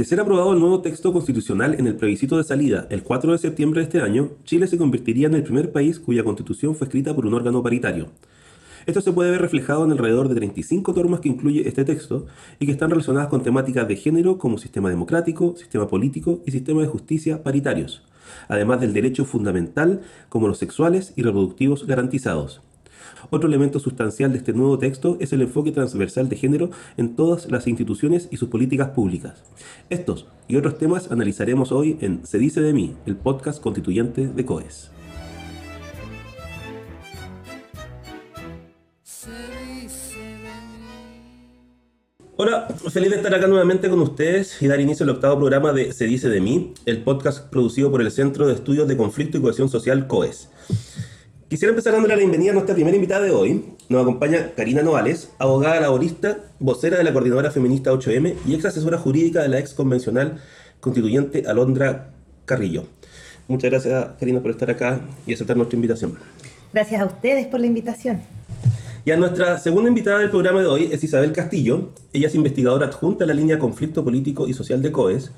De ser aprobado el nuevo texto constitucional en el plebiscito de salida el 4 de septiembre de este año, Chile se convertiría en el primer país cuya constitución fue escrita por un órgano paritario. Esto se puede ver reflejado en alrededor de 35 normas que incluye este texto y que están relacionadas con temáticas de género como sistema democrático, sistema político y sistema de justicia paritarios, además del derecho fundamental como los sexuales y reproductivos garantizados. Otro elemento sustancial de este nuevo texto es el enfoque transversal de género en todas las instituciones y sus políticas públicas. Estos y otros temas analizaremos hoy en Se dice de mí, el podcast constituyente de COES. Hola, feliz de estar acá nuevamente con ustedes y dar inicio al octavo programa de Se dice de mí, el podcast producido por el Centro de Estudios de Conflicto y Cohesión Social COES. Quisiera empezar dándole la bienvenida a nuestra primera invitada de hoy. Nos acompaña Karina Novales, abogada laborista, vocera de la Coordinadora Feminista 8M y ex asesora jurídica de la ex convencional constituyente Alondra Carrillo. Muchas gracias, Karina, por estar acá y aceptar nuestra invitación. Gracias a ustedes por la invitación. Y a nuestra segunda invitada del programa de hoy es Isabel Castillo. Ella es investigadora adjunta a la línea Conflicto Político y Social de COES,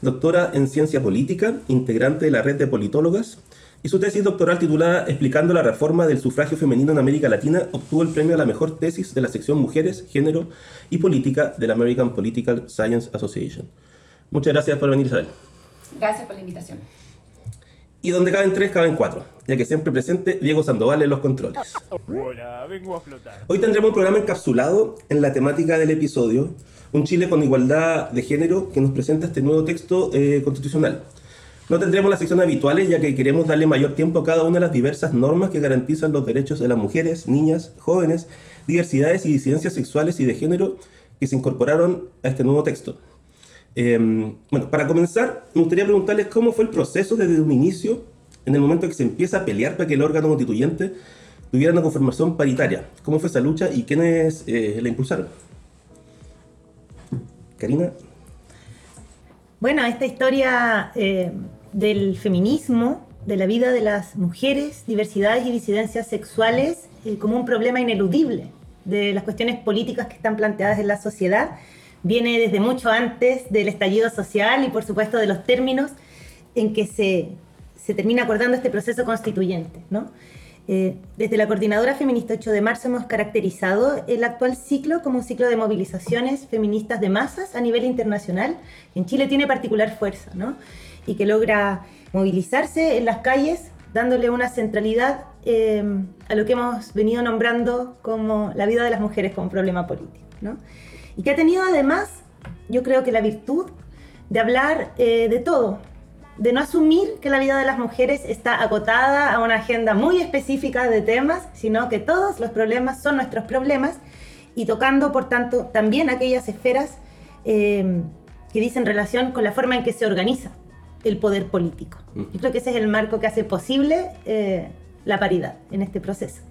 doctora en Ciencia Política, integrante de la red de politólogas y su tesis doctoral titulada Explicando la reforma del sufragio femenino en América Latina obtuvo el premio a la mejor tesis de la sección Mujeres, Género y Política de la American Political Science Association. Muchas gracias por venir, Isabel. Gracias por la invitación. Y donde caben tres, caben cuatro, ya que siempre presente Diego Sandoval en los controles. Hola, vengo a flotar. Hoy tendremos un programa encapsulado en la temática del episodio, un Chile con igualdad de género que nos presenta este nuevo texto eh, constitucional. No tendremos las secciones habituales ya que queremos darle mayor tiempo a cada una de las diversas normas que garantizan los derechos de las mujeres, niñas, jóvenes, diversidades y disidencias sexuales y de género que se incorporaron a este nuevo texto. Em, bueno, para comenzar, me gustaría preguntarles cómo fue el proceso desde un inicio, en el momento que se empieza a pelear para que el órgano constituyente tuviera una conformación paritaria. ¿Cómo fue esa lucha y quiénes eh, la impulsaron? Karina. Bueno, esta historia eh, del feminismo, de la vida de las mujeres, diversidades y disidencias sexuales eh, como un problema ineludible de las cuestiones políticas que están planteadas en la sociedad. Viene desde mucho antes del estallido social y por supuesto de los términos en que se, se termina acordando este proceso constituyente. ¿no? Eh, desde la Coordinadora Feminista 8 de marzo hemos caracterizado el actual ciclo como un ciclo de movilizaciones feministas de masas a nivel internacional. En Chile tiene particular fuerza, ¿no? Y que logra movilizarse en las calles, dándole una centralidad eh, a lo que hemos venido nombrando como la vida de las mujeres como problema político. ¿no? Y que ha tenido además, yo creo que la virtud de hablar eh, de todo, de no asumir que la vida de las mujeres está acotada a una agenda muy específica de temas, sino que todos los problemas son nuestros problemas y tocando, por tanto, también aquellas esferas eh, que dicen relación con la forma en que se organiza el poder político. Yo creo que ese es el marco que hace posible eh, la paridad en este proceso.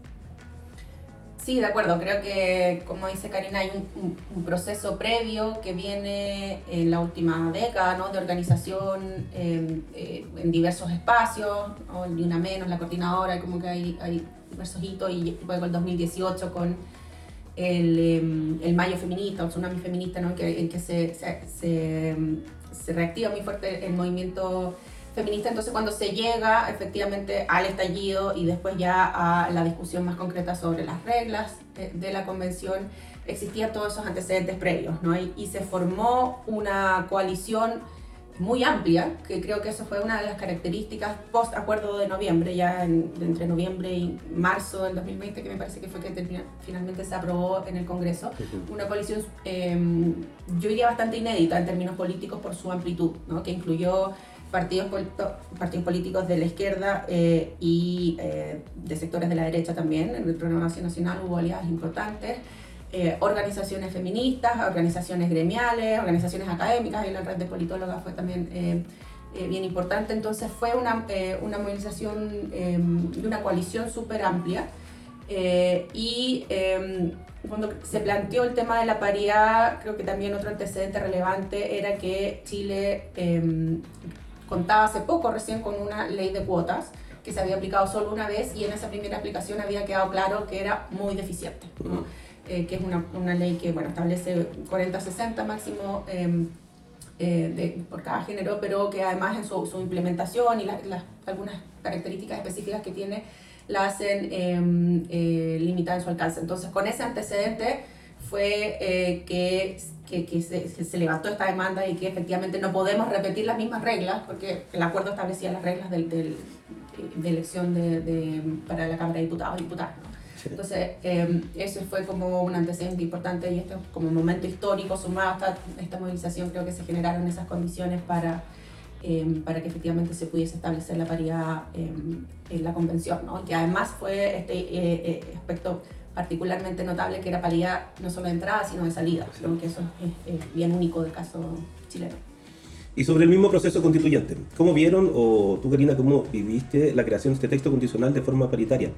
Sí, de acuerdo. Creo que, como dice Karina, hay un, proceso previo que viene en la última década ¿no? de organización em, eh, en diversos espacios, ¿no? ni una menos, la coordinadora, como que hay, hay diversos hitos, y luego el 2018 con el, em, el Mayo Feminista, o Tsunami Feminista, ¿no? que, en que se, se em, se reactiva muy fuerte el movimiento feminista, entonces cuando se llega efectivamente al estallido y después ya a la discusión más concreta sobre las reglas de, la convención, existían todos esos antecedentes previos, ¿no? Y, y, se formó una coalición muy amplia, que creo que eso fue una de las características post acuerdo de noviembre, ya entre noviembre y marzo del 2020, que me parece que fue que finalmente se aprobó en el Congreso, una coalición, em, yo diría bastante inédita en términos políticos por su amplitud, ¿no? que incluyó partidos, partidos políticos de la izquierda eh, y eh, de sectores de la derecha también, en el programa nacional hubo aliadas importantes, eh, organizaciones feministas, organizaciones gremiales, organizaciones académicas, y la red de politólogas fue también eh, eh, bien importante. Entonces fue una, una movilización em, de una coalición súper amplia. y em, cuando se planteó el tema de la paridad, creo que también otro antecedente relevante era que Chile contaba hace poco recién con una ley de cuotas que se había aplicado solo una vez y en esa primera aplicación había quedado claro que era muy deficiente. ¿no? Eh, que es una, una, ley que bueno, establece 40-60 máximo eh, eh, por cada género, pero que además en su, su implementación y las algunas características específicas que tiene la hacen em, eh, limitada en su alcance. Entonces, con ese antecedente fue que, que, se, levantó esta demanda y que efectivamente no podemos repetir las mismas reglas, porque el acuerdo establecía las reglas del, del de elección de, de, para la Cámara de Diputados y Diputadas. Entonces, eh, eso fue como un antecedente importante y esto como un momento histórico sumado a esta, movilización, creo que se generaron esas condiciones para, eh, para que efectivamente se pudiese establecer la paridad eh, en la convención, ¿no? que además fue este eh, eh, aspecto particularmente notable que era paridad no solo de entrada, sino de salida, sí. que eso es, es bien único del caso chileno. Y sobre el mismo proceso constituyente, ¿cómo vieron o tú, Karina, cómo viviste la creación de este texto constitucional de forma paritaria?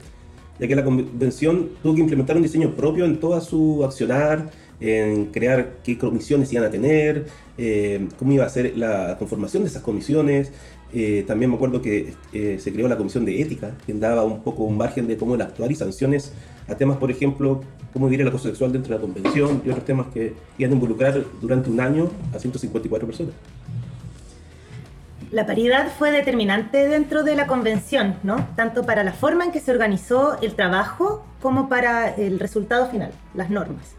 Ya que la convención tuvo que implementar un diseño propio en toda su accionar, en crear qué comisiones iban a tener, eh, cómo iba a ser la conformación de esas comisiones. Eh, también me acuerdo que eh, se creó la comisión de ética, que daba un poco un margen de cómo el actuar y sanciones a temas, por ejemplo, cómo vivir el acoso sexual dentro de la convención y otros temas que iban a involucrar durante un año a 154 personas la paridad fue determinante dentro de la convención, ¿no? Tanto para la forma en que se organizó el trabajo como para el resultado final, las normas.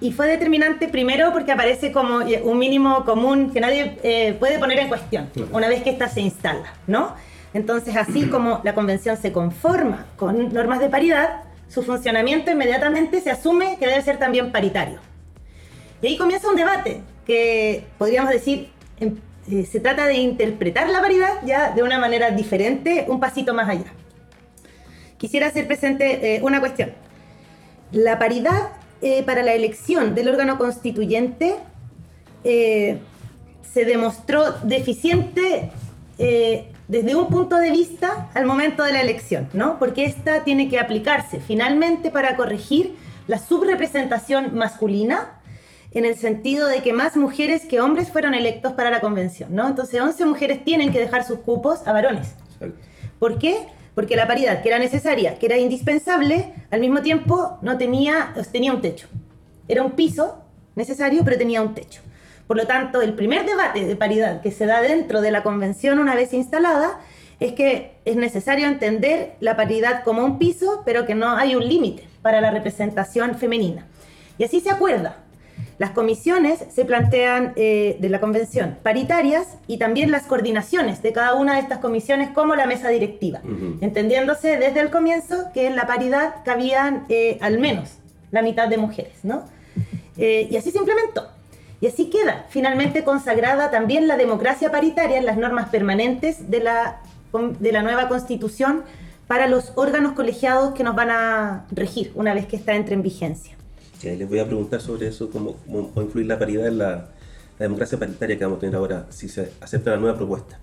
Y fue determinante primero porque aparece como un mínimo común que nadie eh, puede poner en cuestión una vez que ésta se instala, ¿no? Entonces, así como la convención se conforma con normas de paridad, su funcionamiento inmediatamente se asume que debe ser también paritario. Y ahí comienza un debate que podríamos decir eh, se trata de interpretar la paridad ya de una manera diferente, un pasito más allá. Quisiera hacer presente eh, una cuestión. La paridad eh, para la elección del órgano constituyente se demostró deficiente desde un punto de vista al momento de la elección, ¿no? Porque esta tiene que aplicarse finalmente para corregir la subrepresentación masculina en el sentido de que más mujeres que hombres fueron electos para la convención, ¿no? Entonces 11 mujeres tienen que dejar sus cupos a varones. ¿Por qué? Porque la paridad, que era necesaria, que era indispensable, al mismo tiempo no tenía, tenía un techo. Era un piso necesario, pero tenía un techo. Por lo tanto, el primer debate de paridad que se da dentro de la convención una vez instalada es que es necesario entender la paridad como un piso, pero que no hay un límite para la representación femenina. Y así se acuerda las comisiones se plantean eh, de la convención paritarias y también las coordinaciones de cada una de estas comisiones como la mesa directiva, uh -huh. entendiéndose desde el comienzo que en la paridad cabían eh, al menos la mitad de mujeres, ¿no? Eh, y así se implementó. Y así queda finalmente consagrada también la democracia paritaria en las normas permanentes de la, de la nueva constitución para los órganos colegiados que nos van a regir una vez que está entre en vigencia. Les voy a preguntar sobre eso, cómo, cómo va a influir la paridad en la, democracia paritaria que vamos a tener ahora, si se acepta la nueva propuesta.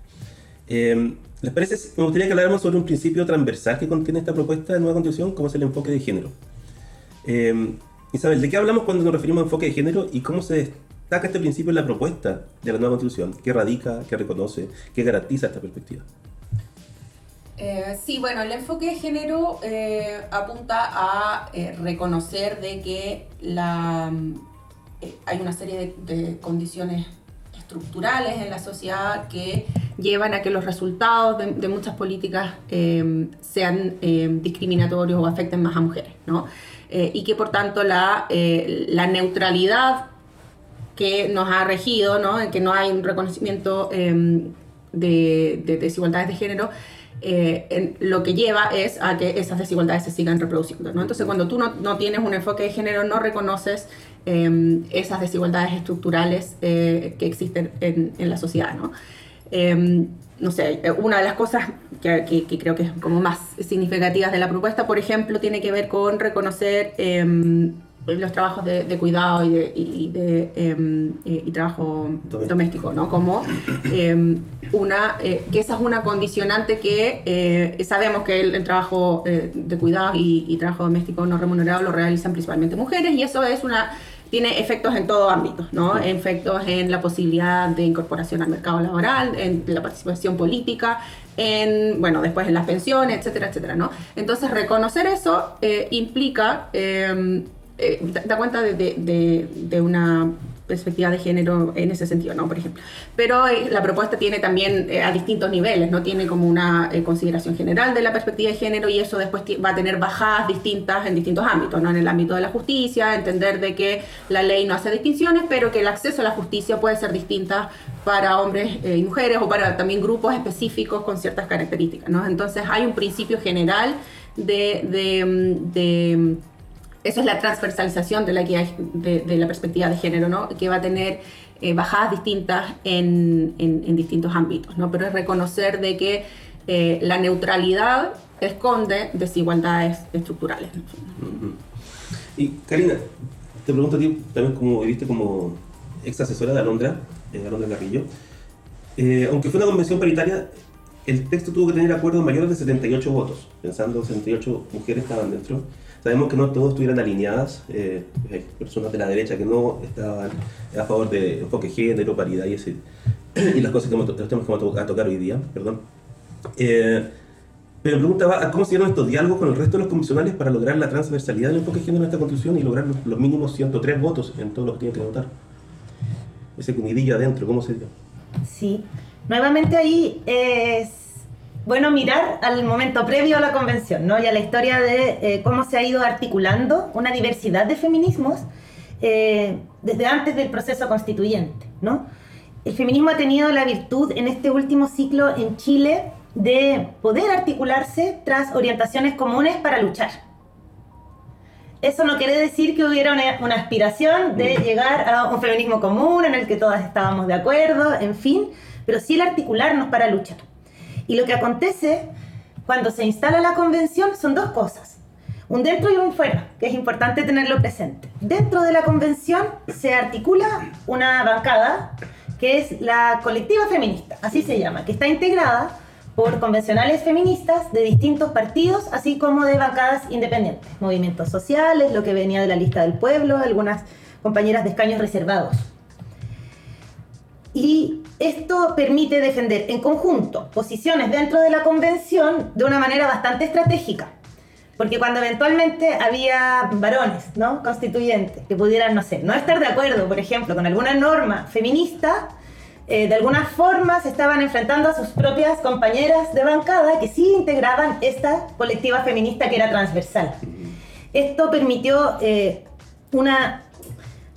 Eh, ¿Les parece? Me gustaría que habláramos sobre un principio transversal que contiene esta propuesta de nueva constitución, como es el enfoque de género. Eh, Isabel, ¿de qué hablamos cuando nos referimos a enfoque de género y cómo se destaca este principio en la propuesta de la nueva constitución? ¿Qué radica, qué reconoce, qué garantiza esta perspectiva? Eh, sí, bueno, el enfoque de género eh, apunta a eh, reconocer de que hay una serie de, condiciones estructurales en la sociedad que llevan a que los resultados de, muchas políticas sean discriminatorios o afecten más a mujeres, ¿no? y que por tanto la, neutralidad que nos ha regido, ¿no? que no hay un reconocimiento de, de desigualdades de género, eh, lo que lleva es a que esas desigualdades se sigan reproduciendo. ¿no? Entonces, cuando tú no, no, tienes un enfoque de género, no reconoces eh, esas desigualdades estructurales eh, que existen en, en, la sociedad. ¿no? no sé, una de las cosas que, que, que, creo que es como más significativas de la propuesta, por ejemplo, tiene que ver con reconocer los trabajos de, de, cuidado y, de, y, de, eh, y trabajo doméstico, ¿no? Como eh, una, eh, que esa es una condicionante que eh, sabemos que el, el trabajo eh, de cuidado y, trabajo doméstico no remunerado lo realizan principalmente mujeres y eso es una tiene efectos en todo ámbito, ¿no? Efectos en la posibilidad de incorporación al mercado laboral, en la participación política, en, bueno, después en las pensiones, etcétera, etcétera, ¿no? Entonces, reconocer eso implica eh, da cuenta de, de, una perspectiva de género en ese sentido, ¿no? Por ejemplo. Pero eh, la propuesta tiene también eh, a distintos niveles, ¿no? Tiene como una eh, consideración general de la perspectiva de género y eso después va a tener bajadas distintas en distintos ámbitos, ¿no? En el ámbito de la justicia, entender de que la ley no hace distinciones, pero que el acceso a la justicia puede ser distinta para hombres y mujeres o para también grupos específicos con ciertas características, ¿no? Entonces hay un principio general de, de esa es la transversalización de la, que de, la perspectiva de género, ¿no? que va a tener eh, bajadas distintas en, en, distintos ámbitos, ¿no? pero es reconocer de que eh, la neutralidad esconde desigualdades estructurales. Y Karina, te pregunto a ti, también como viviste como ex asesora de Alondra, eh, Alondra Carrillo, eh, aunque fue una convención paritaria, el texto tuvo que tener acuerdos mayores de 78 votos, pensando 78 mujeres estaban dentro. Sabemos que no todos estuvieran alineadas, eh, hay personas de la derecha que no estaban a favor de enfoque género, paridad y, ese, y las cosas que temas que vamos a tocar hoy día. Perdón. Eh, pero preguntaba, ¿cómo se dieron estos diálogos con el resto de los comisionales para lograr la transversalidad del enfoque género en esta constitución y lograr los, mínimos 103 votos en todos los que tienen que votar? Ese comidillo adentro, ¿cómo se dio? Sí, nuevamente ahí es bueno mirar al momento previo a la convención, ¿no? Y a la historia de eh, cómo se ha ido articulando una diversidad de feminismos eh, desde antes del proceso constituyente, ¿no? El feminismo ha tenido la virtud en este último ciclo en Chile de poder articularse tras orientaciones comunes para luchar. Eso no quiere decir que hubiera una, una aspiración de llegar a un feminismo común en el que todas estábamos de acuerdo, en fin, pero sí el articularnos para luchar. Y lo que acontece cuando se instala la convención son dos cosas. Un dentro y un fuera, que es importante tenerlo presente. Dentro de la convención se articula una bancada que es la colectiva feminista, así se llama, que está integrada por convencionales feministas de distintos partidos, así como de bancadas independientes, movimientos sociales, lo que venía de la lista del pueblo, algunas compañeras de escaños reservados. Y esto permite defender en conjunto posiciones dentro de la convención de una manera bastante estratégica. Porque cuando eventualmente había varones, ¿no? Constituyentes, que pudieran, no sé, no estar de acuerdo, por ejemplo, con alguna norma feminista, eh, de alguna forma se estaban enfrentando a sus propias compañeras de bancada que sí integraban esta colectiva feminista que era transversal. Esto permitió eh, una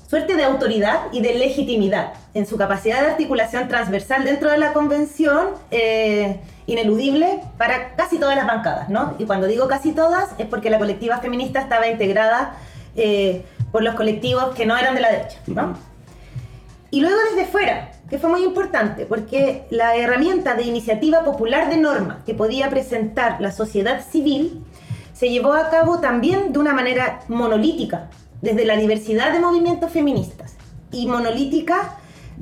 suerte de autoridad y de legitimidad en su capacidad de articulación transversal dentro de la convención, eh, ineludible para casi todas las bancadas, ¿no? Y cuando digo casi todas es porque la colectiva feminista estaba integrada eh, por los colectivos que no eran de la derecha, ¿no? Y luego desde fuera, que fue muy importante, porque la herramienta de iniciativa popular de norma que podía presentar la sociedad civil se llevó a cabo también de una manera monolítica, desde la diversidad de movimientos feministas. Y monolítica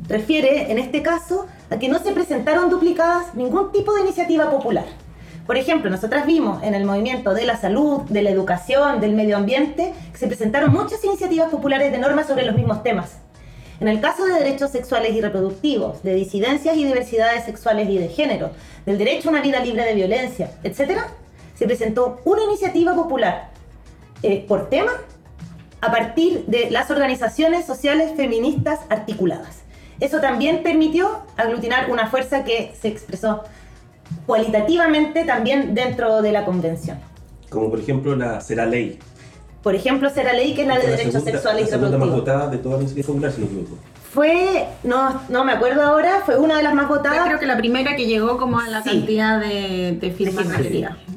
refiere, en este caso, a que no se presentaron duplicadas ningún tipo de iniciativa popular. Por ejemplo, nosotras vimos en el movimiento de la salud, de la educación, del medio ambiente, que se presentaron muchas iniciativas populares de normas sobre los mismos temas. En el caso de derechos sexuales y reproductivos, de disidencias y diversidades sexuales y de género, del derecho a una vida libre de violencia, etc., se presentó una iniciativa popular eh, por tema a partir de las organizaciones sociales feministas articuladas. Eso también permitió aglutinar una fuerza que se expresó cualitativamente también dentro de la convención. Como por ejemplo la Será Ley. Por ejemplo, Será Ley, que es la de derechos sexuales y reproductivos. más votada de todas las si no me equivoco. Fue, no, no me acuerdo ahora, fue una de las más votadas. Yo creo que la primera que llegó como a la cantidad de, de firmas.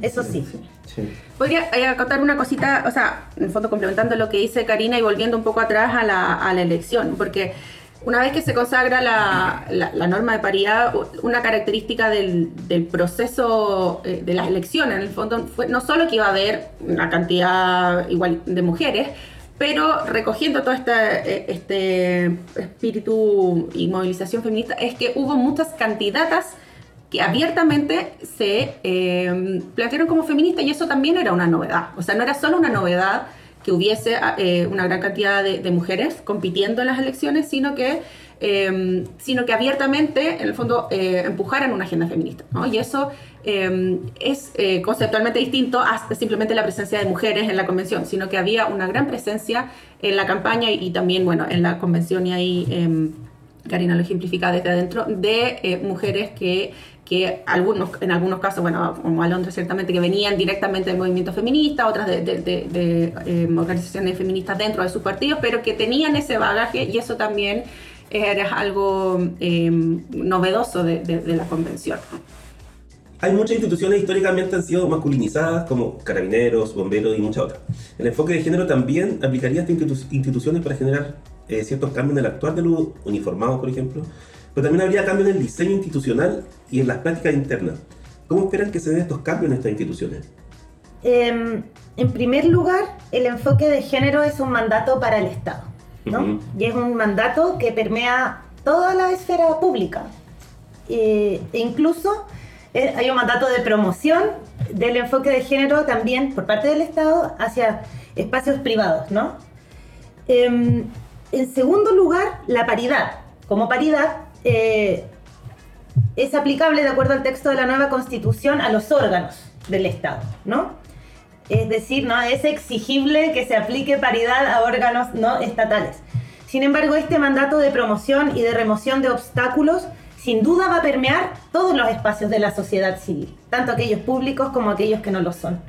Eso sí. Podría eh, acotar una cosita, o sea, en el fondo complementando lo que dice Karina y volviendo un poco atrás a la, a la elección, porque una vez que se consagra la, la, norma de paridad, una característica del, del proceso eh, de las elecciones, en el fondo, fue no solo que iba a haber una cantidad igual de mujeres, pero recogiendo todo este, este espíritu y movilización feminista, es que hubo muchas candidatas que abiertamente se eh, plantearon como feministas y eso también era una novedad. O sea, no era solo una novedad que hubiese eh, una gran cantidad de, mujeres compitiendo en las elecciones, sino que em, sino que abiertamente, en el fondo, eh, empujaran una agenda feminista. Y eso em, es eh, conceptualmente distinto a simplemente la presencia de mujeres en la convención, sino que había una gran presencia en la campaña y, también, bueno, en la convención y ahí... Em, Karina lo ejemplifica desde adentro, de mujeres que que algunos, en algunos casos, bueno, como Alondra ciertamente, que venían directamente del movimiento feminista, otras de, de, em, organizaciones feministas dentro de sus partidos, pero que tenían ese bagaje y eso también era algo em, novedoso de, la convención. Hay muchas instituciones históricamente han sido masculinizadas, como carabineros, bomberos y muchas otras. El enfoque de género también aplicaría a estas instituciones para generar eh, ciertos cambios en el actuar de los uniformados, por ejemplo, pero también habría cambios en el diseño institucional y en las prácticas internas. ¿Cómo esperan que se den estos cambios en estas instituciones? Em, en primer lugar, el enfoque de género es un mandato para el Estado, ¿no? Y es un mandato que permea toda la esfera pública. e incluso eh, hay un mandato de promoción del enfoque de género también por parte del Estado hacia espacios privados, ¿no? Em, en segundo lugar, la paridad. Como paridad, eh, es aplicable, de acuerdo al texto de la nueva constitución, a los órganos del Estado, ¿no? Es decir, ¿no? es exigible que se aplique paridad a órganos no estatales. Sin embargo, este mandato de promoción y de remoción de obstáculos sin duda va a permear todos los espacios de la sociedad civil, tanto aquellos públicos como aquellos que no lo son.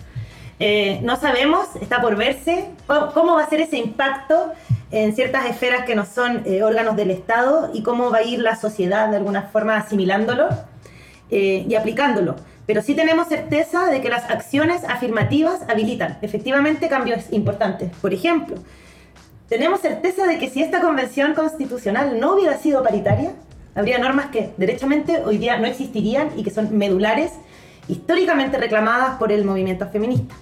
Eh, no sabemos, está por verse, cómo va a ser ese impacto en ciertas esferas que no son eh, órganos del Estado y cómo va a ir la sociedad de alguna forma asimilándolo eh, y aplicándolo. Pero sí tenemos certeza de que las acciones afirmativas habilitan efectivamente cambios importantes. Por ejemplo, tenemos certeza de que si esta convención constitucional no hubiera sido paritaria, habría normas que derechamente hoy día no existirían y que son medulares, históricamente reclamadas por el movimiento feminista.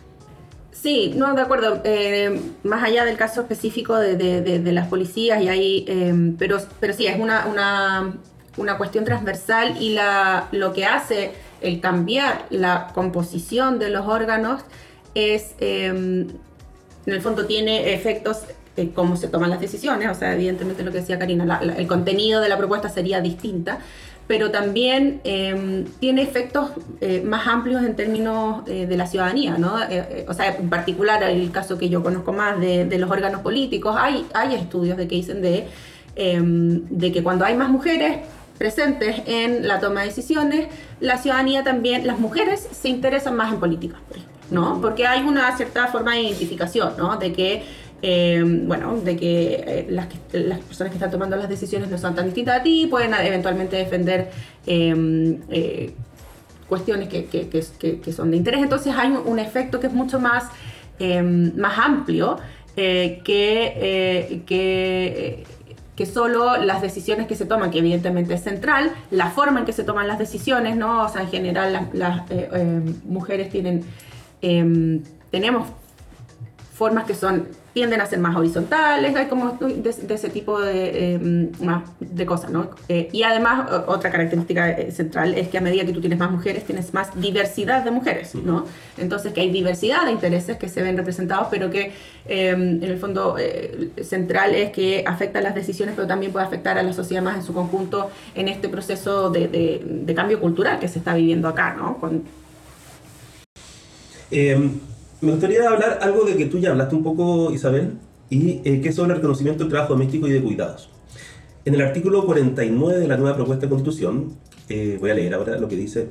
Sí, no, de acuerdo. Eh, más allá del caso específico de, las policías, y ahí, eh, pero, pero sí, es una, una, cuestión transversal y la, lo que hace el cambiar la composición de los órganos es, eh, en el fondo, tiene efectos en cómo se toman las decisiones. O sea, evidentemente lo que decía Karina, el contenido de la propuesta sería distinta, pero también em, tiene efectos eh, más amplios en términos eh, de la ciudadanía, ¿no? Eh, o sea, en particular el caso que yo conozco más de, los órganos políticos, hay, hay estudios de que dicen de, em, de que cuando hay más mujeres presentes en la toma de decisiones, la ciudadanía también, las mujeres se interesan más en política, ¿no? Porque hay una cierta forma de identificación, ¿no? De que eh, bueno, de que, eh, las las personas que están tomando las decisiones no son tan distintas a ti, pueden eventualmente defender em, eh, cuestiones que, que, que, son de interés. Entonces hay un, efecto que es mucho más, em, más amplio que, que, solo las decisiones que se toman, que evidentemente es central, la forma en que se toman las decisiones, ¿no? O sea, en general las, em, mujeres tienen, tenemos formas que son tienden a ser más horizontales, hay como de, ese tipo de, eh, más de cosas, ¿no? Eh, y además, otra característica eh, central es que a medida que tú tienes más mujeres, tienes más diversidad de mujeres, ¿no? Entonces, que hay diversidad de intereses que se ven representados, pero que en el fondo central es que afecta las decisiones, pero también puede afectar a la sociedad más en su conjunto en este proceso de, de cambio cultural que se está viviendo acá, ¿no? Con, em, me gustaría hablar algo de que tú ya hablaste un poco, Isabel, y eh, que es sobre el reconocimiento del trabajo doméstico y de cuidados. En el artículo 49 de la nueva propuesta de constitución, eh, voy a leer ahora lo que dice,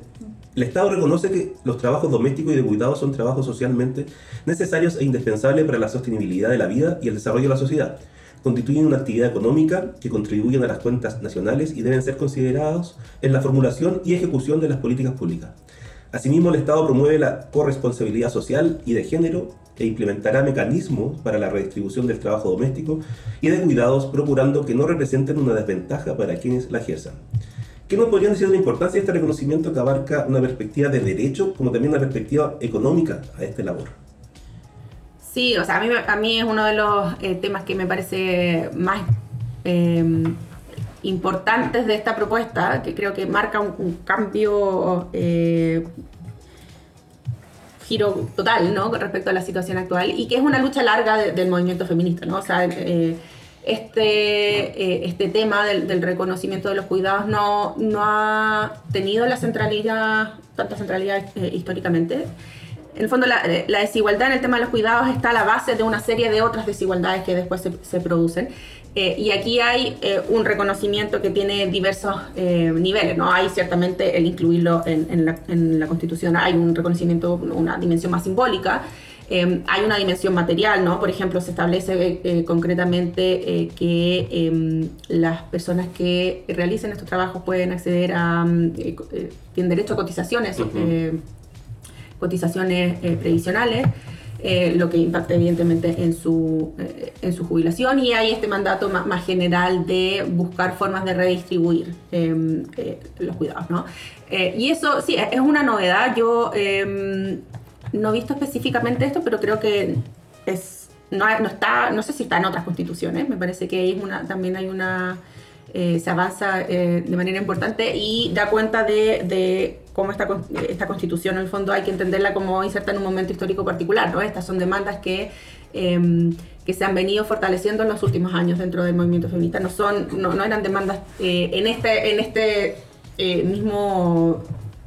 el Estado reconoce que los trabajos domésticos y de cuidados son trabajos socialmente necesarios e indispensables para la sostenibilidad de la vida y el desarrollo de la sociedad. Constituyen una actividad económica que contribuyen a las cuentas nacionales y deben ser considerados en la formulación y ejecución de las políticas públicas. Asimismo, el Estado promueve la corresponsabilidad social y de género e implementará mecanismos para la redistribución del trabajo doméstico y de cuidados, procurando que no representen una desventaja para quienes la ejerzan. ¿Qué nos podrían decir de la importancia de este reconocimiento que abarca una perspectiva de derecho como también una perspectiva económica a esta labor? Sí, o sea, a mí, a mí es uno de los eh, temas que me parece más eh, importantes de esta propuesta, que creo que marca un, cambio, eh, giro total, ¿no? Con respecto a la situación actual y que es una lucha larga del movimiento feminista, ¿no? O sea, eh, este, eh, este tema del, reconocimiento de los cuidados no, no ha tenido la centralidad, tanta centralidad eh, históricamente. En el fondo, la, desigualdad en el tema de los cuidados está a la base de una serie de otras desigualdades que después se, producen. Y aquí hay un reconocimiento que tiene diversos niveles, ¿no? Hay ciertamente el incluirlo en, en, la, en, la, Constitución, hay un reconocimiento, una dimensión más simbólica, Em, hay una dimensión material, ¿no? Por ejemplo, se establece eh, concretamente eh, que em, las personas que realicen estos trabajos pueden acceder a, mm, eh, tienen derecho a cotizaciones, cotizaciones previsionales. Lo que impacta evidentemente en su, en su jubilación y hay este mandato más, general de buscar formas de redistribuir em, los cuidados. ¿no? y eso sí, es una novedad. Yo no he visto específicamente esto, pero creo que es no, está, no sé si está en otras constituciones, me parece que es una, también hay una, eh, se avanza eh, de manera importante y da cuenta de, cómo esta, esta constitución en el fondo hay que entenderla como inserta en un momento histórico particular, ¿no? Estas son demandas que, em, que se han venido fortaleciendo en los últimos años dentro del movimiento feminista, no, son, no, no eran demandas eh, en este, en este mismo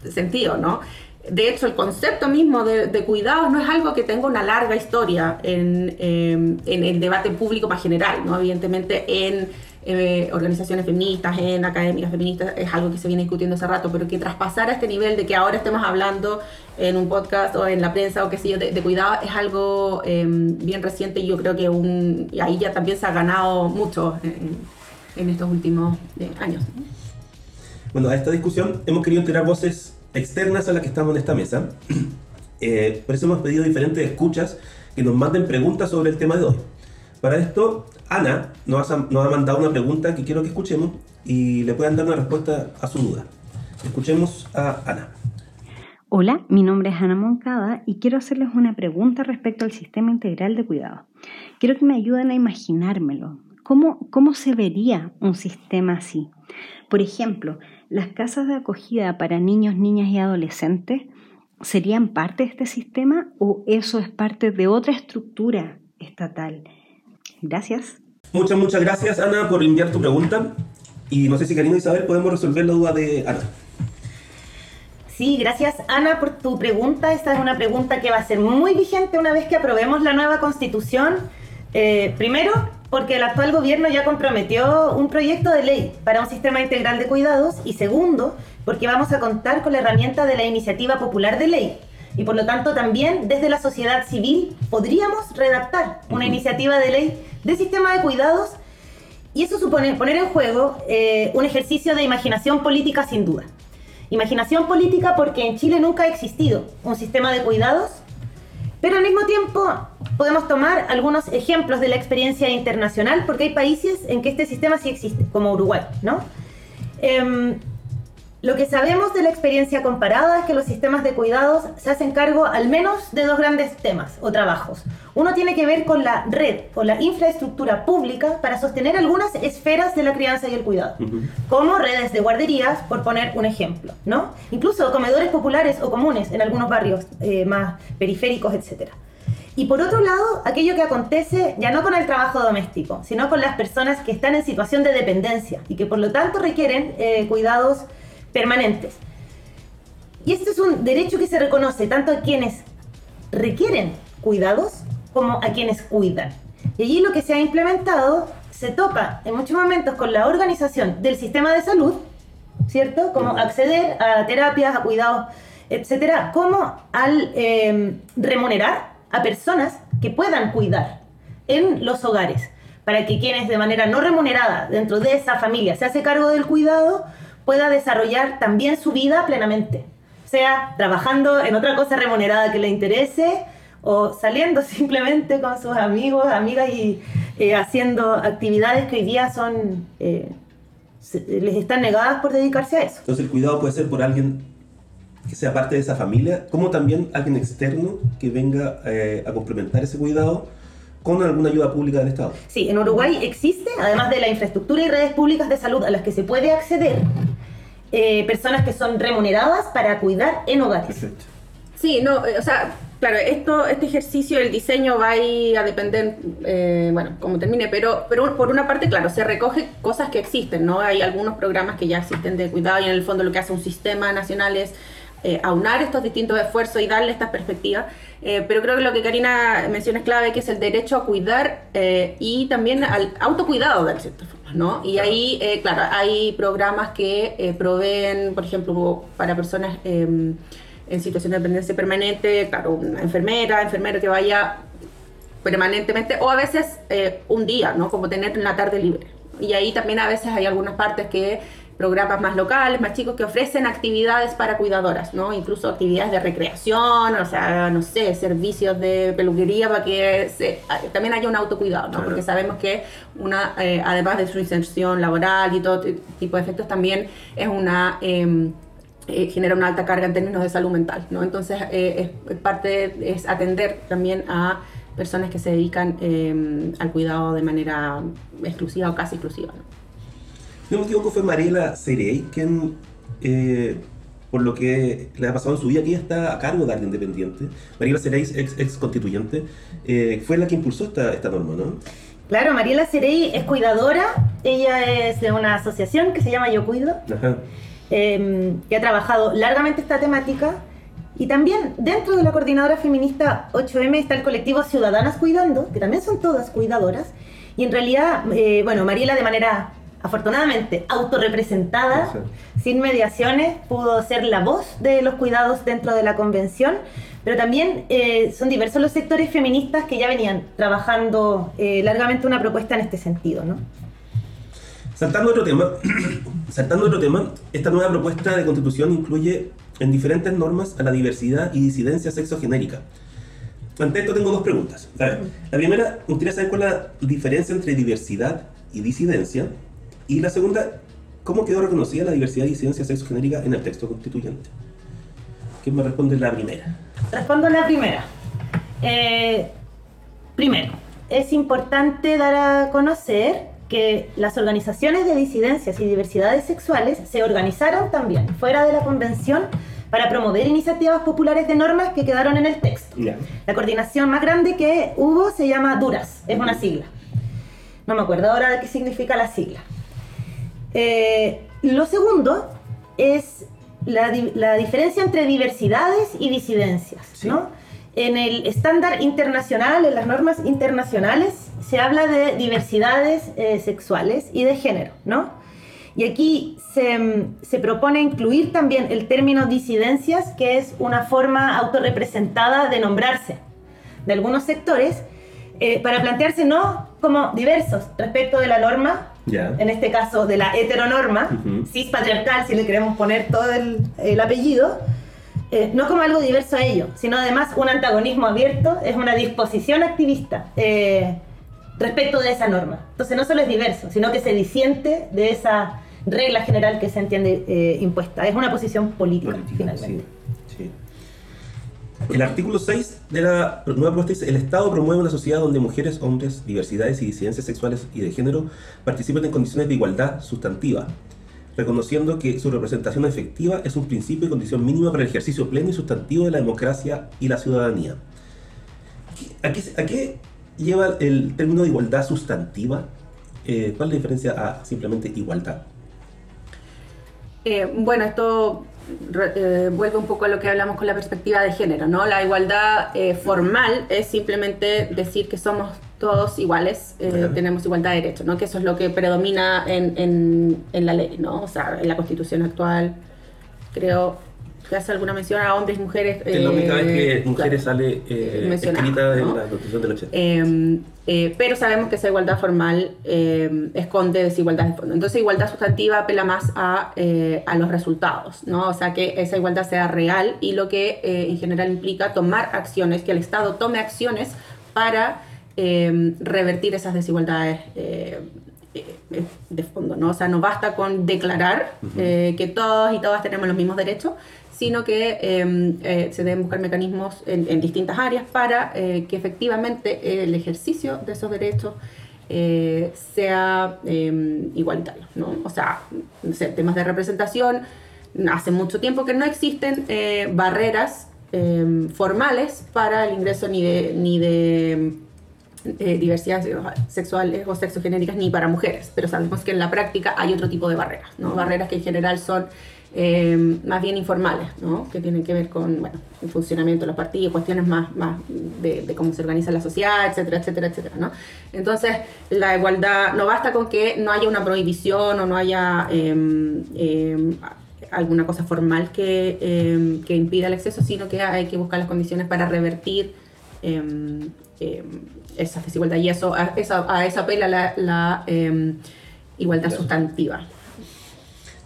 sentido, ¿no? De hecho, el concepto mismo de, cuidados no es algo que tenga una larga historia en, em, el debate público más general, ¿no? Evidentemente en eh, organizaciones feministas, en académicas feministas, es algo que se viene discutiendo hace rato, pero que traspasar a este nivel de que ahora estemos hablando en un podcast o en la prensa o qué sé yo, de, cuidados, es algo em, bien reciente y yo creo que un, ahí ya también se ha ganado mucho en, estos últimos eh, años. Bueno, a esta discusión hemos querido tirar voces externas a las que estamos en esta mesa. Eh, por eso hemos pedido diferentes escuchas que nos manden preguntas sobre el tema de hoy. Para esto, Ana nos ha, mandado una pregunta que quiero que escuchemos y le puedan dar una respuesta a su duda. Escuchemos a Ana. Hola, mi nombre es Ana Moncada y quiero hacerles una pregunta respecto al sistema integral de cuidado. Quiero que me ayuden a imaginármelo. ¿Cómo, cómo se vería un sistema así? Por ejemplo, ¿Las casas de acogida para niños, niñas y adolescentes serían parte de este sistema o eso es parte de otra estructura estatal? Gracias. Muchas, muchas gracias Ana por enviar tu pregunta. Y no sé si Karina y Isabel podemos resolver la duda de Ana. Sí, gracias Ana por tu pregunta. Esta es una pregunta que va a ser muy vigente una vez que aprobemos la nueva constitución. Eh, primero, porque el actual gobierno ya comprometió un proyecto de ley para un sistema integral de cuidados y segundo, porque vamos a contar con la herramienta de la iniciativa popular de ley y por lo tanto también desde la sociedad civil podríamos redactar una iniciativa de ley de sistema de cuidados y eso supone poner en juego eh, un ejercicio de imaginación política sin duda. Imaginación política porque en Chile nunca ha existido un sistema de cuidados pero al mismo tiempo podemos tomar algunos ejemplos de la experiencia internacional, porque hay países en que este sistema sí existe, como Uruguay, ¿no? Em, lo que sabemos de la experiencia comparada es que los sistemas de cuidados se hacen cargo al menos de dos grandes temas o trabajos. Uno tiene que ver con la red o la infraestructura pública para sostener algunas esferas de la crianza y el cuidado, como redes de guarderías, por poner un ejemplo, ¿no? Incluso comedores populares o comunes en algunos barrios eh, más periféricos, etc. Y por otro lado, aquello que acontece ya no con el trabajo doméstico, sino con las personas que están en situación de dependencia y que por lo tanto requieren eh, cuidados permanentes. Y este es un derecho que se reconoce tanto a quienes requieren cuidados como a quienes cuidan. Y allí lo que se ha implementado se topa en muchos momentos con la organización del sistema de salud, ¿cierto? Como acceder a terapias, a cuidados, etcétera, como al em, remunerar a personas que puedan cuidar en los hogares, para que quienes de manera no remunerada dentro de esa familia se hace cargo del cuidado, pueda desarrollar también su vida plenamente, sea trabajando en otra cosa remunerada que le interese o saliendo simplemente con sus amigos, amigas y eh, haciendo actividades que hoy día son eh, les están negadas por dedicarse a eso. Entonces el cuidado puede ser por alguien que sea parte de esa familia, como también alguien externo que venga eh, a complementar ese cuidado con alguna ayuda pública del Estado. Sí, en Uruguay existe, además de la infraestructura y redes públicas de salud a las que se puede acceder, eh, personas que son remuneradas para cuidar en hogares. Sí, no, eh, o sea, Claro, esto, este ejercicio, el diseño va a ir a depender, eh, bueno, cómo termine, pero, pero por una parte, claro, se recoge cosas que existen, ¿no? Hay algunos programas que ya existen de cuidado y en el fondo lo que hace un sistema nacional es eh, aunar estos distintos esfuerzos y darle esta perspectiva. Eh, pero creo que lo que Karina menciona es clave, que es el derecho a cuidar y también al autocuidado de cierta forma, ¿no? Y ahí, claro, hay programas que proveen, por ejemplo, para personas em, en situación de dependencia permanente, claro, una enfermera, enfermero que vaya permanentemente, o a veces eh, un día, ¿no? Como tener una tarde libre. Y ahí también a veces hay algunas partes que programas más locales, más chicos, que ofrecen actividades para cuidadoras, ¿no? Incluso actividades de recreación, o sea, no sé, servicios de peluquería para que también haya un autocuidado, ¿no? Porque sabemos que una, eh, además de su inserción laboral y todo tipo de efectos, también es una... Em, eh, genera una alta carga en términos de salud mental, ¿no? Entonces, eh, es, parte es atender también a personas que se dedican eh, al cuidado de manera exclusiva o casi exclusiva, ¿no? No me equivoco, fue Mariela Cerey quien, por lo que le ha pasado en su vida, que ella está a cargo de alguien independiente. Mariela Cerey, ex, ex constituyente, fue la que impulsó esta, esta norma, ¿no? Claro, Mariela Cerey es cuidadora, ella es de una asociación que se llama Yo Cuido. Em, que ha trabajado largamente esta temática. Y también dentro de la coordinadora feminista 8M está el colectivo Ciudadanas Cuidando, que también son todas cuidadoras. Y en realidad, eh, bueno, Mariela de manera afortunadamente autorrepresentada, sin mediaciones, pudo ser la voz de los cuidados dentro de la convención, pero también eh, son diversos los sectores feministas que ya venían trabajando eh, largamente una propuesta en este sentido, ¿no? Saltando otro tema, saltando otro tema, esta nueva propuesta de constitución incluye en diferentes normas a la diversidad y disidencia sexogenérica. Ante esto tengo dos preguntas. la primera, me gustaría saber cuál es la diferencia entre diversidad y disidencia. Y la segunda, ¿cómo quedó reconocida la diversidad y disidencia sexogenérica en el texto constituyente? ¿Quién me responde la primera? Respondo la primera. Eh, primero, es importante dar a conocer que las organizaciones de disidencias y diversidades sexuales se organizaron también fuera de la convención para promover iniciativas populares de normas que quedaron en el texto. La coordinación más grande que hubo se llama DURAS, es una sigla. No me acuerdo ahora de qué significa la sigla. Eh, lo segundo es la, diferencia entre diversidades y disidencias. ¿no? En el estándar internacional, en las normas internacionales, se habla de diversidades eh, sexuales y de género, ¿no? Y aquí se, propone incluir también el término disidencias, que es una forma autorrepresentada de nombrarse de algunos sectores, eh, para plantearse no como diversos respecto de la norma, en este caso de la heteronorma, cis patriarcal, si le queremos poner todo el, apellido, eh, no como algo diverso a ello, sino además un antagonismo abierto, es una disposición activista respecto de esa norma. Entonces no solo es diverso, sino que se disiente de esa regla general que se entiende eh, impuesta. Es una posición política, finalmente. El artículo 6 de la nueva propuesta dice, el Estado promueve una sociedad donde mujeres, hombres, diversidades y disidencias sexuales y de género participen en condiciones de igualdad sustantiva, reconociendo que su representación efectiva es un principio y condición mínima para el ejercicio pleno y sustantivo de la democracia y la ciudadanía. ¿A qué, a qué lleva el término de igualdad sustantiva. Eh, ¿Cuál es la diferencia a simplemente igualdad? Eh, bueno, esto eh, vuelve un poco a lo que hablamos con la perspectiva de género, ¿no? La igualdad formal es simplemente decir que somos todos iguales, tenemos igualdad de derechos, ¿no? Que eso es lo que predomina en, en, en la ley, ¿no? O sea, en la constitución actual, creo, que hace alguna mención a hombres y mujeres. Es la única vez que eh, mujeres sale eh, escrita en la Constitución del 80. Em, eh, pero sabemos que esa igualdad formal em, esconde desigualdad de fondo. Entonces, igualdad sustantiva apela más a, a, los resultados, ¿no? O sea, que esa igualdad sea real y lo que en general implica tomar acciones, que el Estado tome acciones para em, revertir esas desigualdades de fondo, ¿no? O sea, no basta con declarar que todos y todas tenemos los mismos derechos, sino que em, eh, se deben buscar mecanismos en, distintas áreas para eh, que efectivamente el ejercicio de esos derechos eh, sea em, igualitario. ¿no? O sea, temas de representación, hace mucho tiempo que no existen barreras em, formales para el ingreso ni de, ni de eh, diversidad sexual o sexogenéricas ni para mujeres, pero sabemos que en la práctica hay otro tipo de barreras, ¿no? barreras que en general son em, más bien informales, ¿no? que tienen que ver con bueno, el funcionamiento de los partidos, cuestiones más, más de, de, cómo se organiza la sociedad, etcétera, etcétera, etcétera. ¿no? Entonces, la igualdad no basta con que no haya una prohibición o no haya eh, alguna cosa formal que, em, que, impida el acceso, sino que hay que buscar las condiciones para revertir em, em, esa desigualdad y eso, a, esa, a esa apela la, la igualdad sustantiva.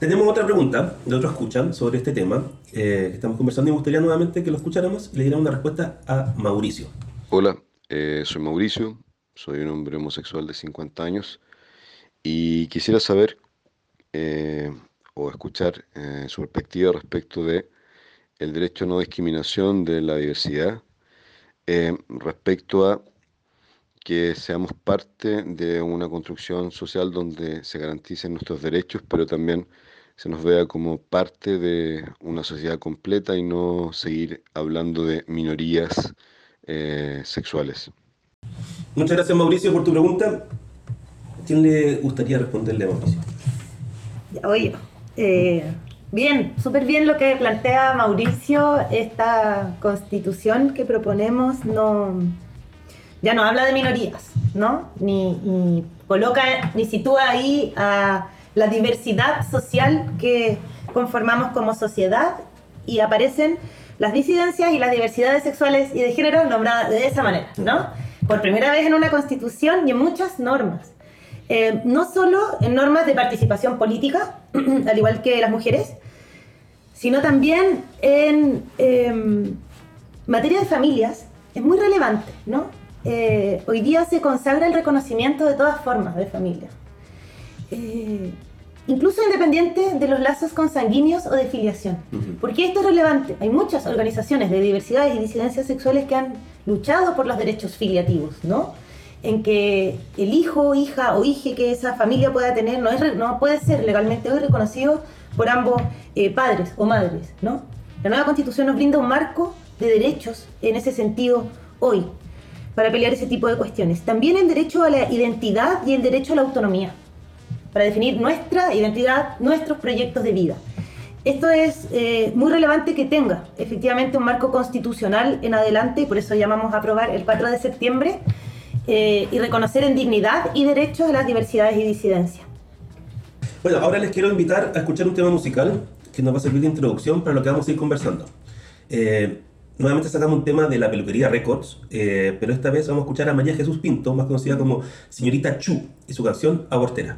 Tenemos otra pregunta de otro escuchan sobre este tema eh, estamos conversando y me gustaría nuevamente que lo escucháramos y le diera una respuesta a Mauricio. Hola, eh, soy Mauricio, soy un hombre homosexual de 50 años y quisiera saber eh, o escuchar eh, su perspectiva respecto de el derecho a no discriminación de la diversidad, respecto a que seamos parte de una construcción social donde se garanticen nuestros derechos, pero también se nos vea como parte de una sociedad completa y no seguir hablando de minorías eh, sexuales. Muchas gracias Mauricio por tu pregunta. ¿Quién le gustaría responderle a Mauricio? Oye, eh, bien, súper bien lo que plantea Mauricio. Esta constitución que proponemos no, ya no habla de minorías, ¿no? Ni, ni coloca, ni sitúa ahí a la diversidad social que conformamos como sociedad y aparecen las disidencias y las diversidades sexuales y de género nombradas de esa manera, ¿no? Por primera vez en una constitución y en muchas normas. Eh, no solo en normas de participación política, al igual que las mujeres, sino también en em, materia de familias, es muy relevante, ¿no? Eh, hoy día se consagra el reconocimiento de todas formas de familia, eh, incluso independiente de los lazos consanguíneos o de filiación. ¿Por qué esto es relevante? Hay muchas organizaciones de diversidades y disidencias sexuales que han luchado por los derechos filiativos, ¿no? en que el hijo, hija o hije que esa familia pueda tener no, es, no puede ser legalmente hoy reconocido por ambos eh, padres o madres. ¿no? La nueva constitución nos brinda un marco de derechos en ese sentido hoy para pelear ese tipo de cuestiones. También el derecho a la identidad y el derecho a la autonomía, para definir nuestra identidad, nuestros proyectos de vida. Esto es eh, muy relevante que tenga efectivamente un marco constitucional en adelante y por eso llamamos a aprobar el 4 de septiembre eh, y reconocer en dignidad y derechos a las diversidades y disidencias. Bueno, ahora les quiero invitar a escuchar un tema musical que nos va a servir de introducción para lo que vamos a ir conversando. Eh, nuevamente sacamos un tema de la peluquería Records, eh, pero esta vez vamos a escuchar a María Jesús Pinto, más conocida como Señorita Chu, y su canción Abortera.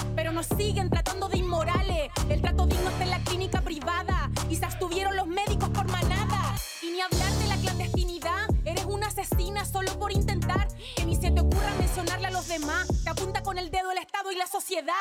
y la sociedad.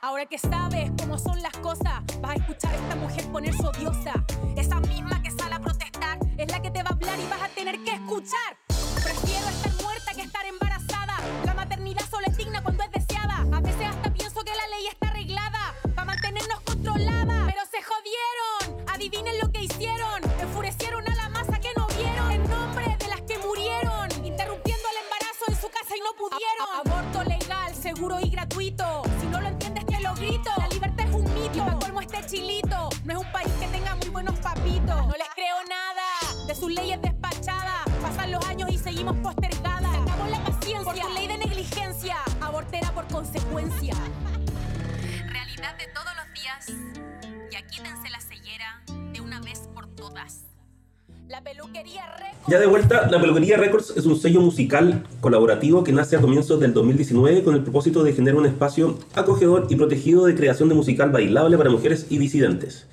Ahora que sabes cómo son las cosas, vas a escuchar a esta mujer ponerse odiosa. Esa misma que sale a protestar es la que te va a hablar y vas a tener que escuchar. Prefiero estar muerta que estar embarazada. La maternidad solo es digna cuando es deseada. A veces hasta pienso que la ley está arreglada para mantenernos controlada. Pero se jodieron. Adivinen lo que hicieron. Enfurecieron a la masa que no vieron. En nombre de las que murieron. Interrumpiendo el embarazo en su casa y no pudieron. A- seguro y gratuito. Si no lo entiendes, te lo grito. La libertad es un mito. Y colmo este chilito. No es un país que tenga muy buenos papitos. No les creo nada de sus leyes despachadas. Pasan los años y seguimos postergadas. Se acabó la paciencia por su ley de negligencia. Abortera por consecuencia. Realidad de todos los días. Y aquí quítense la sellera de una vez por todas. La peluquería Records. Ya de vuelta, la Peluquería Records es un sello musical colaborativo que nace a comienzos del 2019 con el propósito de generar un espacio acogedor y protegido de creación de musical bailable para mujeres y disidentes.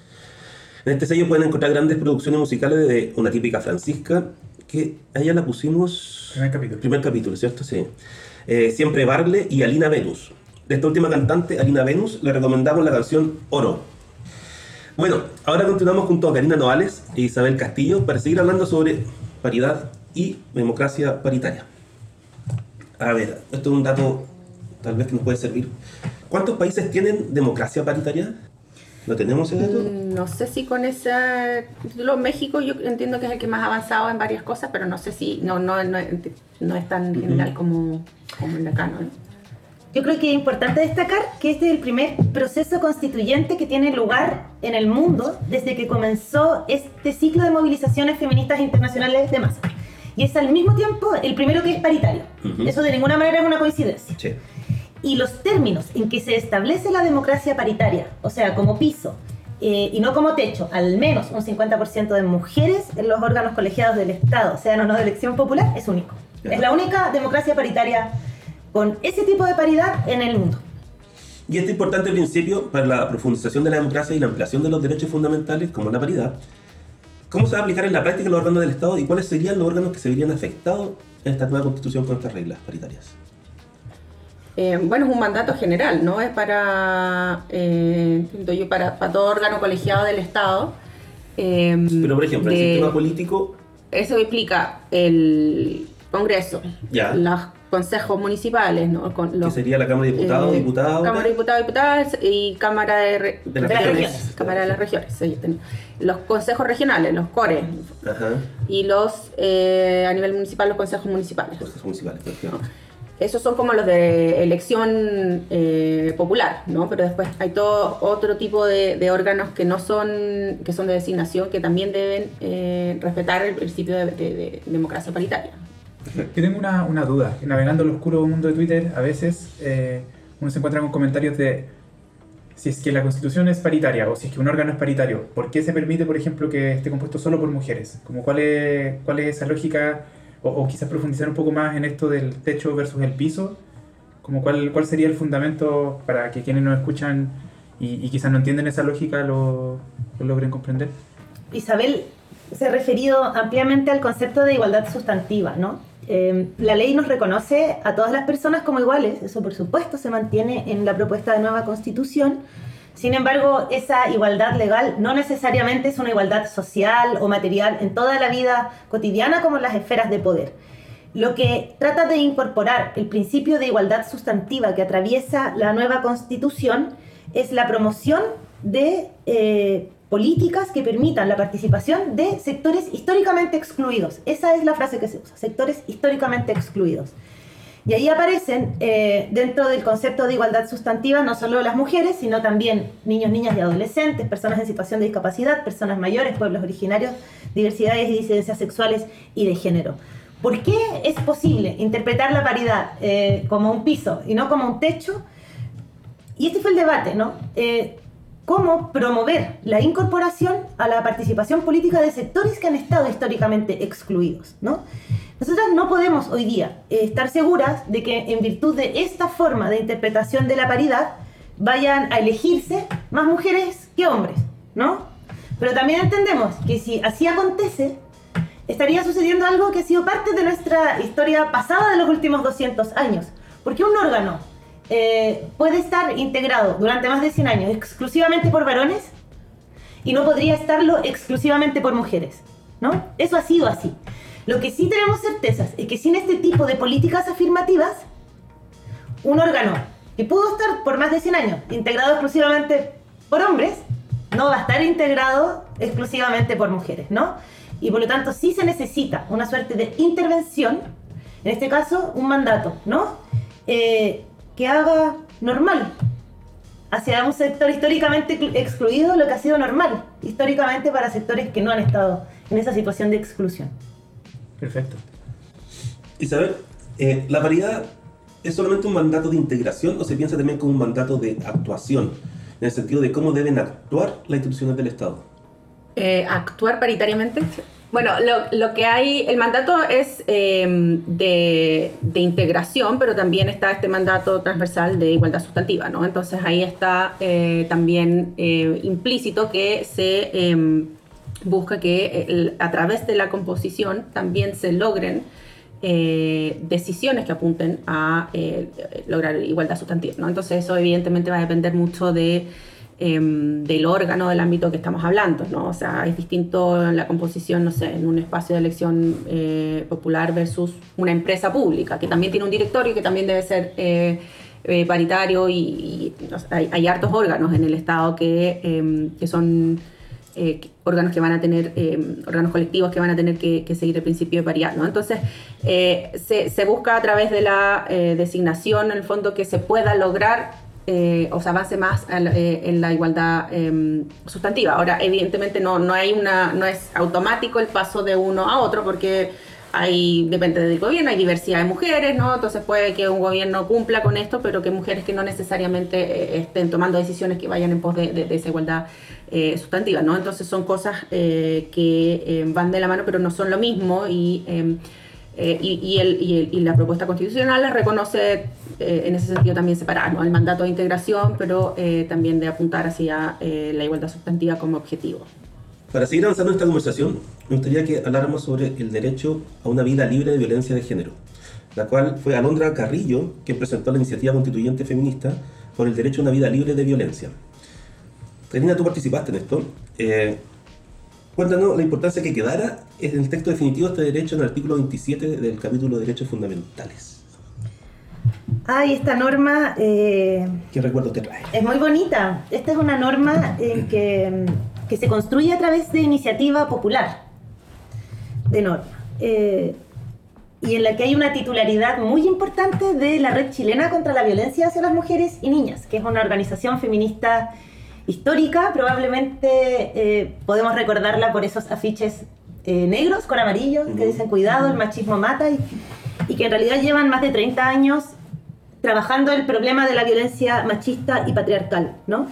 En este sello pueden encontrar grandes producciones musicales de una típica Francisca, que a ella la pusimos... Primer capítulo. Primer capítulo, ¿cierto? Sí. Eh, Siempre Barle y Alina Venus. De esta última cantante, Alina Venus, le recomendamos la canción Oro. Bueno, ahora continuamos junto a Karina Noales e Isabel Castillo para seguir hablando sobre paridad y democracia paritaria. A ver, esto es un dato tal vez que nos puede servir. ¿Cuántos países tienen democracia paritaria? ¿Lo tenemos ese dato? Mm, No sé si con ese título México yo entiendo que es el que más ha avanzado en varias cosas, pero no sé si no no, no, no es tan general como, como el de acá, ¿no? Yo creo que es importante destacar que este es el primer proceso constituyente que tiene lugar en el mundo desde que comenzó este ciclo de movilizaciones feministas internacionales de masa. Y es al mismo tiempo el primero que es paritario. Ujú. Eso de ninguna manera es una coincidencia. Sí. Y los términos en que se establece la democracia paritaria, o sea, como piso eh, y no como techo, al menos un 50% de mujeres en los órganos colegiados del Estado, sean o no de elección popular, es único. Ya. Es la única democracia paritaria con ese tipo de paridad en el mundo. Y este importante principio para la profundización de la democracia y la ampliación de los derechos fundamentales, como la paridad, ¿cómo se va a aplicar en la práctica en los órganos del Estado y cuáles serían los órganos que se verían afectados en esta nueva constitución con estas reglas paritarias? Eh, bueno, es un mandato general, ¿no? Es para, eh, para, para todo órgano colegiado del Estado. Eh, Pero, por ejemplo, el de- sistema político, Eso implica el Congreso, Ya. los consejos municipales, ¿no? Con que los, sería la Cámara de Diputados, eh, Diputados, Cámara de Diputados, Diputadas y Cámara de, las regiones. Cámara de las regiones. los consejos regionales, los CORE, Ajá, y los, eh, a nivel municipal, los consejos municipales. cosas municipales, por ejemplo. Esos son como los de elección eh, popular, ¿no? Pero después hay todo otro tipo de, de órganos que no son, que son de designación, que también deben eh, respetar el principio de, de- de democracia paritaria. Yo tengo una, una duda. Navegando el oscuro mundo de Twitter, a veces eh, uno se encuentra con comentarios de si es que la constitución es paritaria o si es que un órgano es paritario, ¿por qué se permite, por ejemplo, que esté compuesto solo por mujeres? Como cuál, es, ¿Cuál es esa lógica? O, o quizás profundizar un poco más en esto del techo versus el piso. Como cuál, ¿Cuál sería el fundamento para que quienes nos escuchan y, y quizás no entienden esa lógica lo, lo logren comprender? Isabel se ha referido ampliamente al concepto de igualdad sustantiva, ¿no? Eh, la ley nos reconoce a todas las personas como iguales, eso por supuesto se mantiene en la propuesta de nueva constitución. Sin embargo, esa igualdad legal no necesariamente es una igualdad social o material en toda la vida cotidiana como en las esferas de poder. Lo que trata de incorporar el principio de igualdad sustantiva que atraviesa la nueva constitución es la promoción de eh, políticas que permitan la participación de sectores históricamente excluidos. Esa es la frase que se usa, sectores históricamente excluidos. Y ahí aparecen eh, dentro del concepto de igualdad sustantiva no solo las mujeres, sino también niños, niñas y adolescentes, personas en situación de discapacidad, personas mayores, pueblos originarios, diversidades y disidencias sexuales y de género. ¿Por qué es posible interpretar la paridad eh, como un piso y no como un techo? Y este fue el debate, ¿no? Eh, cómo promover la incorporación a la participación política de sectores que han estado históricamente excluidos, ¿no? Nosotras no podemos hoy día eh, estar seguras de que en virtud de esta forma de interpretación de la paridad vayan a elegirse más mujeres que hombres, ¿no? Pero también entendemos que si así acontece, estaría sucediendo algo que ha sido parte de nuestra historia pasada de los últimos 200 años. ¿Por qué un órgano eh, puede estar integrado durante más de 100 años exclusivamente por varones y no podría estarlo exclusivamente por mujeres? ¿No? Eso ha sido así. Lo que sí tenemos certezas es que sin este tipo de políticas afirmativas, un órgano que pudo estar por más de 100 años integrado exclusivamente por hombres, no va a estar integrado exclusivamente por mujeres, ¿no? Y por lo tanto sí se necesita una suerte de intervención, en este caso un mandato, ¿no? Eh, que haga normal hacia un sector históricamente excluido lo que ha sido normal, históricamente para sectores que no han estado en esa situación de exclusión. Perfecto. Isabel, eh, ¿la paridad es solamente un mandato de integración o se piensa también como un mandato de actuación? En el sentido de cómo deben actuar las instituciones del Estado. Eh, actuar paritariamente. Bueno, lo, que hay, el mandato es eh, de, integración, pero también está este mandato transversal de igualdad sustantiva, ¿no? Entonces ahí está eh, también eh, implícito que se em, busca que a través de la composición también se logren eh, decisiones que apunten a lograr igualdad sustantiva, ¿no? Entonces eso evidentemente va a depender mucho de Em, del órgano del ámbito que estamos hablando, ¿no? O sea, es distinto la composición, no sé, en un espacio de elección eh, popular versus una empresa pública, que también tiene un directorio y que también debe ser eh, eh, paritario y, hay, hartos órganos en el Estado que, em, que son órganos que van a tener, em, órganos colectivos que van a tener que, seguir el principio de paridad, ¿no? Entonces, se, busca a través de la designación, en el fondo, que se pueda lograr eh, o se avance más eh, en la igualdad eh, sustantiva. Ahora, evidentemente no, no, hay una, no es automático el paso de uno a otro porque hay, depende del gobierno, hay diversidad de mujeres, ¿no? Entonces puede que un gobierno cumpla con esto, pero que mujeres que no necesariamente eh, estén tomando decisiones que vayan en pos de, de, esa igualdad sustantiva, ¿no? Entonces son cosas que van de la mano, pero no son lo mismo y eh, y, y, el, y, el, y, la propuesta constitucional la reconoce eh, en ese sentido también separar ¿no? el mandato de integración, pero eh, también de apuntar hacia eh, la igualdad sustantiva como objetivo. Para seguir avanzando en esta conversación, me gustaría que habláramos sobre el derecho a una vida libre de violencia de género, la cual fue Alondra Carrillo quien presentó la iniciativa constituyente feminista por el derecho a una vida libre de violencia. Karina, tú participaste en esto. Cuéntanos la importancia que quedara en el texto definitivo este derecho en el artículo 27 del capítulo de Derechos Fundamentales. Ay, esta norma... Eh, ¿Qué recuerdo te trae? Es muy bonita. Esta es una norma en que, que se construye a través de iniciativa popular de norma. Eh, y en la que hay una titularidad muy importante de la Red Chilena contra la Violencia hacia las Mujeres y Niñas, que es una organización feminista histórica, probablemente eh, podemos recordarla por esos afiches eh, negros con amarillo que dicen cuidado, el machismo mata y, y, que en realidad llevan más de 30 años trabajando el problema de la violencia machista y patriarcal, ¿no?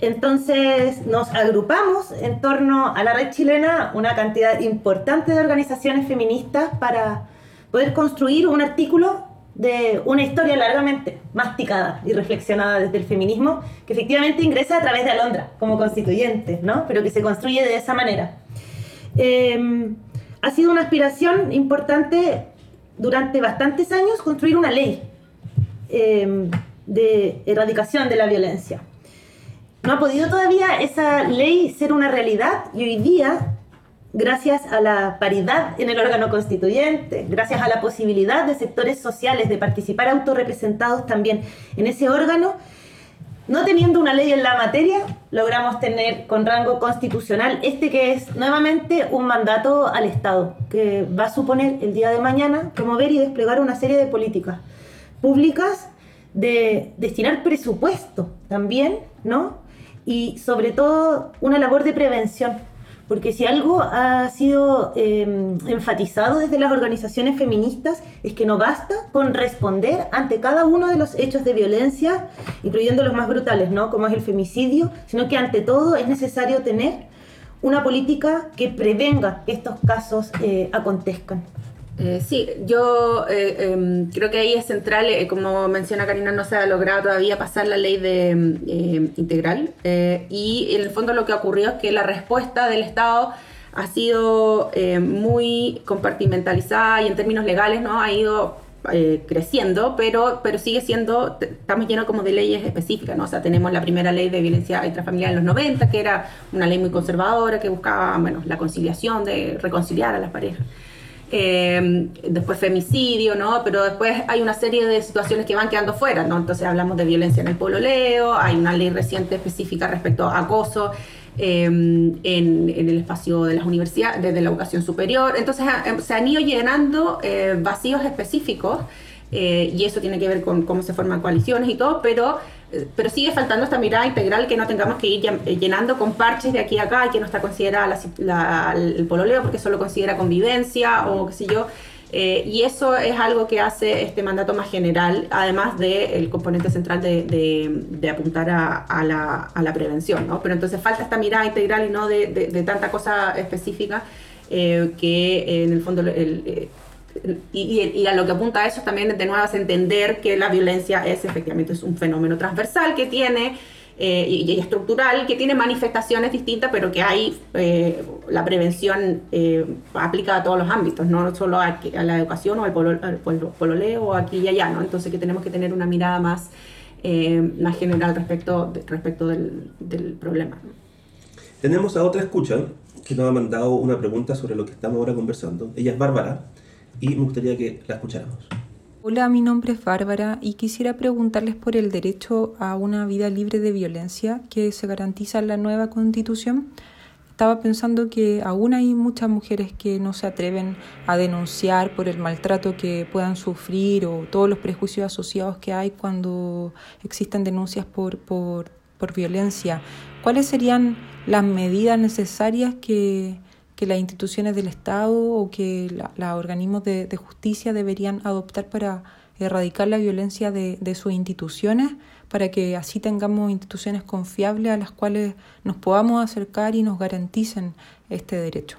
Entonces nos agrupamos en torno a la red chilena una cantidad importante de organizaciones feministas para poder construir un artículo de una historia largamente masticada y reflexionada desde el feminismo, que efectivamente ingresa a través de Alondra como constituyente, ¿no? pero que se construye de esa manera. Eh, ha sido una aspiración importante durante bastantes años construir una ley eh, de erradicación de la violencia. No ha podido todavía esa ley ser una realidad y hoy día gracias a la paridad en el órgano constituyente, gracias a la posibilidad de sectores sociales de participar autorrepresentados también en ese órgano, no teniendo una ley en la materia, logramos tener con rango constitucional este que es nuevamente un mandato al Estado, que va a suponer el día de mañana promover y desplegar una serie de políticas públicas de destinar presupuesto también, ¿no? Y sobre todo una labor de prevención porque si algo ha sido eh, enfatizado desde las organizaciones feministas es que no basta con responder ante cada uno de los hechos de violencia, incluyendo los más brutales, ¿no? como es el femicidio, sino que ante todo es necesario tener una política que prevenga que estos casos eh, acontezcan. Eh, sí, yo eh, eh, creo que ahí es central, eh, como menciona Karina, no se ha logrado todavía pasar la ley de eh, integral y en el fondo lo que ha ocurrido es que la respuesta del Estado ha sido muy compartimentalizada y en términos legales no ha ido eh, creciendo, pero, pero sigue siendo, estamos llenos como de leyes específicas, ¿no? O sea, tenemos la primera ley de violencia intrafamiliar en los 90, que era una ley muy conservadora que buscaba, bueno, la conciliación, de reconciliar a las parejas. Eh, después femicidio, ¿no? Pero después hay una serie de situaciones que van quedando fuera, ¿no? Entonces hablamos de violencia en el pololeo, hay una ley reciente específica respecto a acoso eh, en, el espacio de las universidades, desde la educación superior. Entonces se han ido llenando eh, vacíos específicos y eso tiene que ver con cómo se forman coaliciones y todo, pero pero sigue faltando esta mirada integral que no tengamos que ir llenando con parches de aquí a acá y que no está considerada el pololeo porque solo considera convivencia o qué sé yo. Eh, y eso es algo que hace este mandato más general, además del componente central de, apuntar a, la, prevención. ¿no? Pero entonces falta esta mirada integral y no de, tanta cosa específica eh, que en el fondo el, eh, y, a lo que apunta eso también de nuevo es entender que la violencia es efectivamente un fenómeno transversal que tiene eh, y, estructural, que tiene manifestaciones distintas, pero que hay eh, la prevención eh, aplica a todos los ámbitos, no solo a, la educación o al, pololeo o aquí y allá, ¿no? Entonces que tenemos que tener una mirada más, más general respecto, respecto del problema. Tenemos a otra escucha que nos ha mandado una pregunta sobre lo que estamos ahora conversando. Ella es Bárbara y me gustaría que la escucháramos. Hola, mi nombre es Bárbara y quisiera preguntarles por el derecho a una vida libre de violencia que se garantiza en la nueva constitución. Estaba pensando que aún hay muchas mujeres que no se atreven a denunciar por el maltrato que puedan sufrir o todos los prejuicios asociados que hay cuando existen denuncias por, por, por violencia. ¿Cuáles serían las medidas necesarias que, que las instituciones del Estado o que los organismos de, justicia deberían adoptar para erradicar la violencia de, sus instituciones, para que así tengamos instituciones confiables a las cuales nos podamos acercar y nos garanticen este derecho.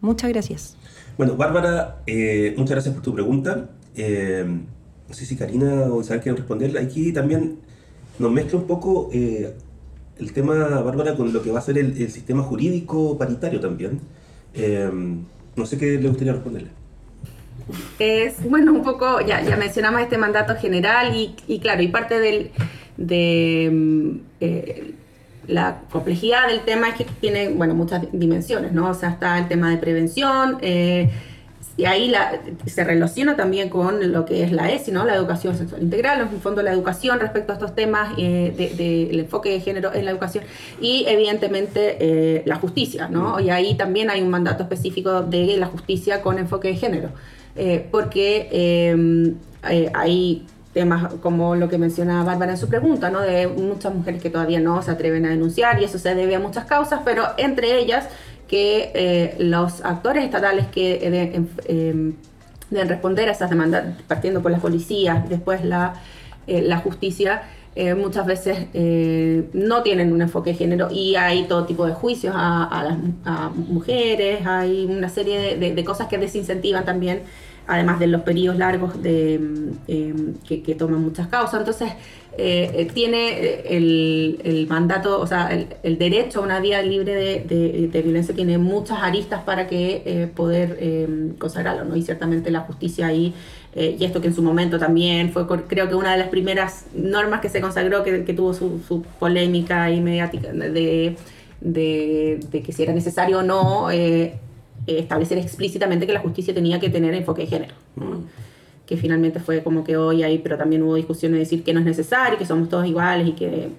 Muchas gracias. Bueno, Bárbara, eh, muchas gracias por tu pregunta. Eh, no sé si Karina o Isabel quieren responderla. Aquí también nos mezcla un poco eh, el tema, Bárbara, con lo que va a ser el, sistema jurídico paritario también. Eh, no sé qué le gustaría responderle. Es, bueno, un poco, ya, ya mencionamos este mandato general y, claro, y parte del, de mm, eh, la complejidad del tema es que tiene, bueno, muchas dimensiones, ¿no? O sea, está el tema de prevención, eh, y ahí la, se relaciona también con lo que es la ESI, ¿no? la educación sexual integral, en el fondo la educación respecto a estos temas eh, del enfoque de género en la educación y evidentemente eh, la justicia. ¿no? Y ahí también hay un mandato específico de la justicia con enfoque de género, eh, porque hay temas como lo que menciona Bárbara en su pregunta, ¿no? de muchas mujeres que todavía no se atreven a denunciar y eso se debe a muchas causas, pero entre ellas que eh, los actores estatales que deben, em, responder a esas demandas, partiendo por las policías, después la, eh, la justicia, eh, muchas veces no tienen un enfoque de género y hay todo tipo de juicios a, las mujeres, hay una serie de, cosas que desincentivan también, además de los periodos largos de, em, que, toman muchas causas. Entonces, eh, eh, tiene eh, el, mandato, o sea, el, derecho a una vida libre de, violencia tiene muchas aristas para que poder consagrarlo, ¿no? Y ciertamente la justicia ahí, y esto que en su momento también fue, creo que una de las primeras normas que se consagró, que, tuvo su, polémica y mediática de, que si era necesario o no establecer explícitamente que la justicia tenía que tener enfoque de género. Mm que finalmente fue como que hoy ahí, pero también hubo discusiones de decir que no es necesario, que somos todos iguales y que...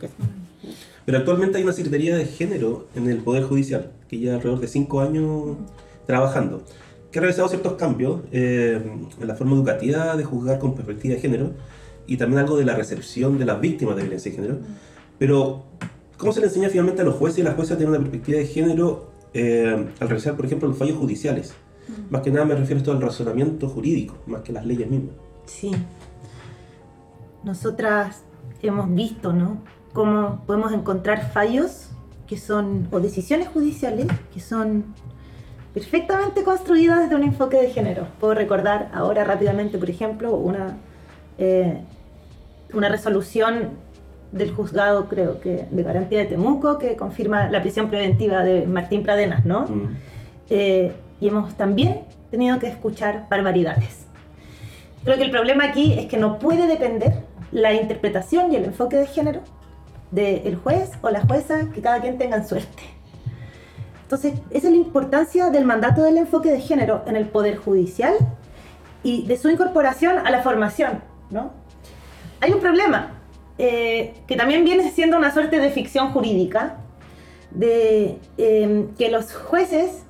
Pero actualmente hay una secretaría de género en el Poder Judicial, que lleva alrededor de cinco años trabajando, que ha realizado ciertos cambios eh, en la forma educativa de juzgar con perspectiva de género y también algo de la recepción de las víctimas de violencia de género. Pero, ¿cómo se le enseña finalmente a los jueces y las jueces a tener una perspectiva de género eh, al realizar, por ejemplo, los fallos judiciales? Más que nada me refiero a esto al razonamiento jurídico, más que las leyes mismas. Sí. Nosotras hemos visto, ¿no? Cómo podemos encontrar fallos que son, o decisiones judiciales que son perfectamente construidas desde un enfoque de género. Puedo recordar ahora rápidamente, por ejemplo, una, eh, una resolución del juzgado, creo que de garantía de Temuco, que confirma la prisión preventiva de Martín Pradenas, ¿no? Mm. Eh, y hemos también tenido que escuchar barbaridades. Creo que el problema aquí es que no puede depender la interpretación y el enfoque de género del juez o la jueza, que cada quien tenga suerte. Entonces, esa es la importancia del mandato del enfoque de género en el Poder Judicial y de su incorporación a la formación. ¿no? Hay un problema eh, que también viene siendo una suerte de ficción jurídica, de eh, que los jueces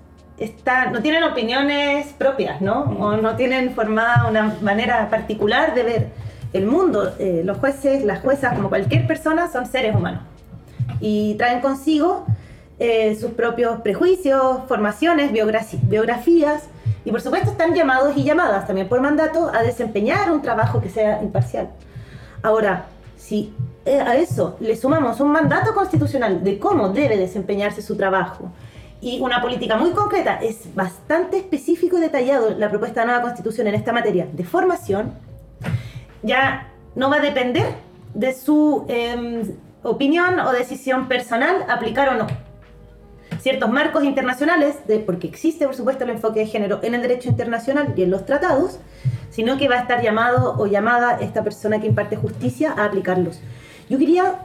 no tienen opiniones propias, ¿no? O no tienen formada una manera particular de ver el mundo. Eh, los jueces, las juezas, como cualquier persona, son seres humanos. Y traen consigo eh, sus propios prejuicios, formaciones, biografías, y por supuesto están llamados y llamadas también por mandato a desempeñar un trabajo que sea imparcial. Ahora, si eh, a eso le sumamos un mandato constitucional de cómo debe desempeñarse su trabajo, y una política muy concreta. Es bastante específico y detallado la propuesta de nueva constitución en esta materia de formación. Ya no va a depender de su em, opinión o decisión personal aplicar o no ciertos marcos internacionales, de, porque existe por supuesto el enfoque de género en el derecho internacional y en los tratados, sino que va a estar llamado o llamada esta persona que imparte justicia a aplicarlos. Yo quería,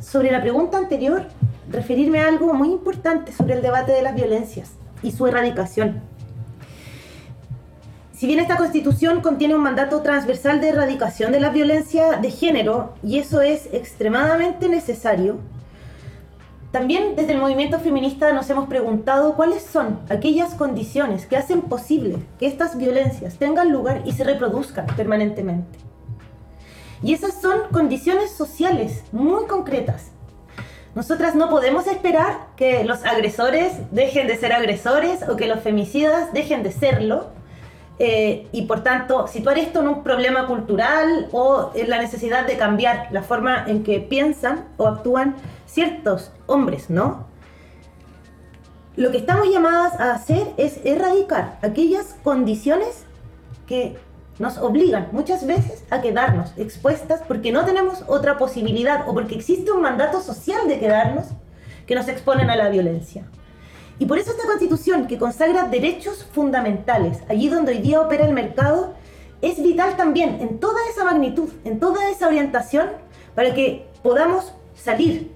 sobre la pregunta anterior, referirme a algo muy importante sobre el debate de las violencias y su erradicación. Si bien esta constitución contiene un mandato transversal de erradicación de la violencia de género, y eso es extremadamente necesario, también desde el movimiento feminista nos hemos preguntado cuáles son aquellas condiciones que hacen posible que estas violencias tengan lugar y se reproduzcan permanentemente. Y esas son condiciones sociales muy concretas nosotras no podemos esperar que los agresores dejen de ser agresores o que los femicidas dejen de serlo. Eh, y por tanto, situar esto en un problema cultural o en la necesidad de cambiar la forma en que piensan o actúan ciertos hombres, ¿no? Lo que estamos llamadas a hacer es erradicar aquellas condiciones que nos obligan muchas veces a quedarnos expuestas porque no tenemos otra posibilidad o porque existe un mandato social de quedarnos que nos exponen a la violencia. Y por eso esta constitución que consagra derechos fundamentales, allí donde hoy día opera el mercado, es vital también en toda esa magnitud, en toda esa orientación, para que podamos salir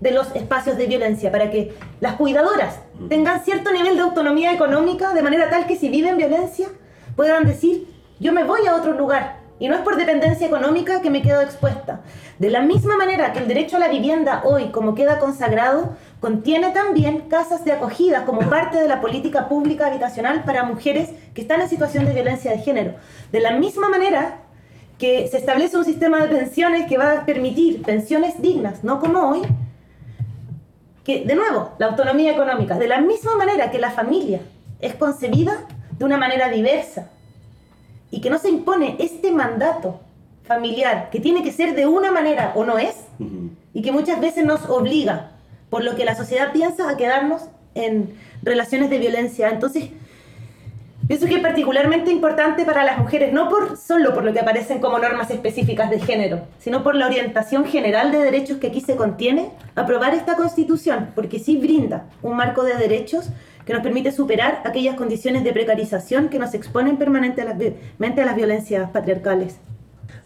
de los espacios de violencia, para que las cuidadoras tengan cierto nivel de autonomía económica, de manera tal que si viven violencia puedan decir, yo me voy a otro lugar. Y no es por dependencia económica que me quedo expuesta. De la misma manera que el derecho a la vivienda hoy, como queda consagrado, contiene también casas de acogida como parte de la política pública habitacional para mujeres que están en situación de violencia de género. De la misma manera que se establece un sistema de pensiones que va a permitir pensiones dignas, no como hoy, que de nuevo, la autonomía económica, de la misma manera que la familia es concebida de una manera diversa, y que no se impone este mandato familiar que tiene que ser de una manera o no es y que muchas veces nos obliga por lo que la sociedad piensa a quedarnos en relaciones de violencia. Entonces, pienso que es particularmente importante para las mujeres, no por, solo por lo que aparecen como normas específicas de género, sino por la orientación general de derechos que aquí se contiene, aprobar esta constitución, porque sí brinda un marco de derechos que nos permite superar aquellas condiciones de precarización que nos exponen permanentemente a las violencias patriarcales.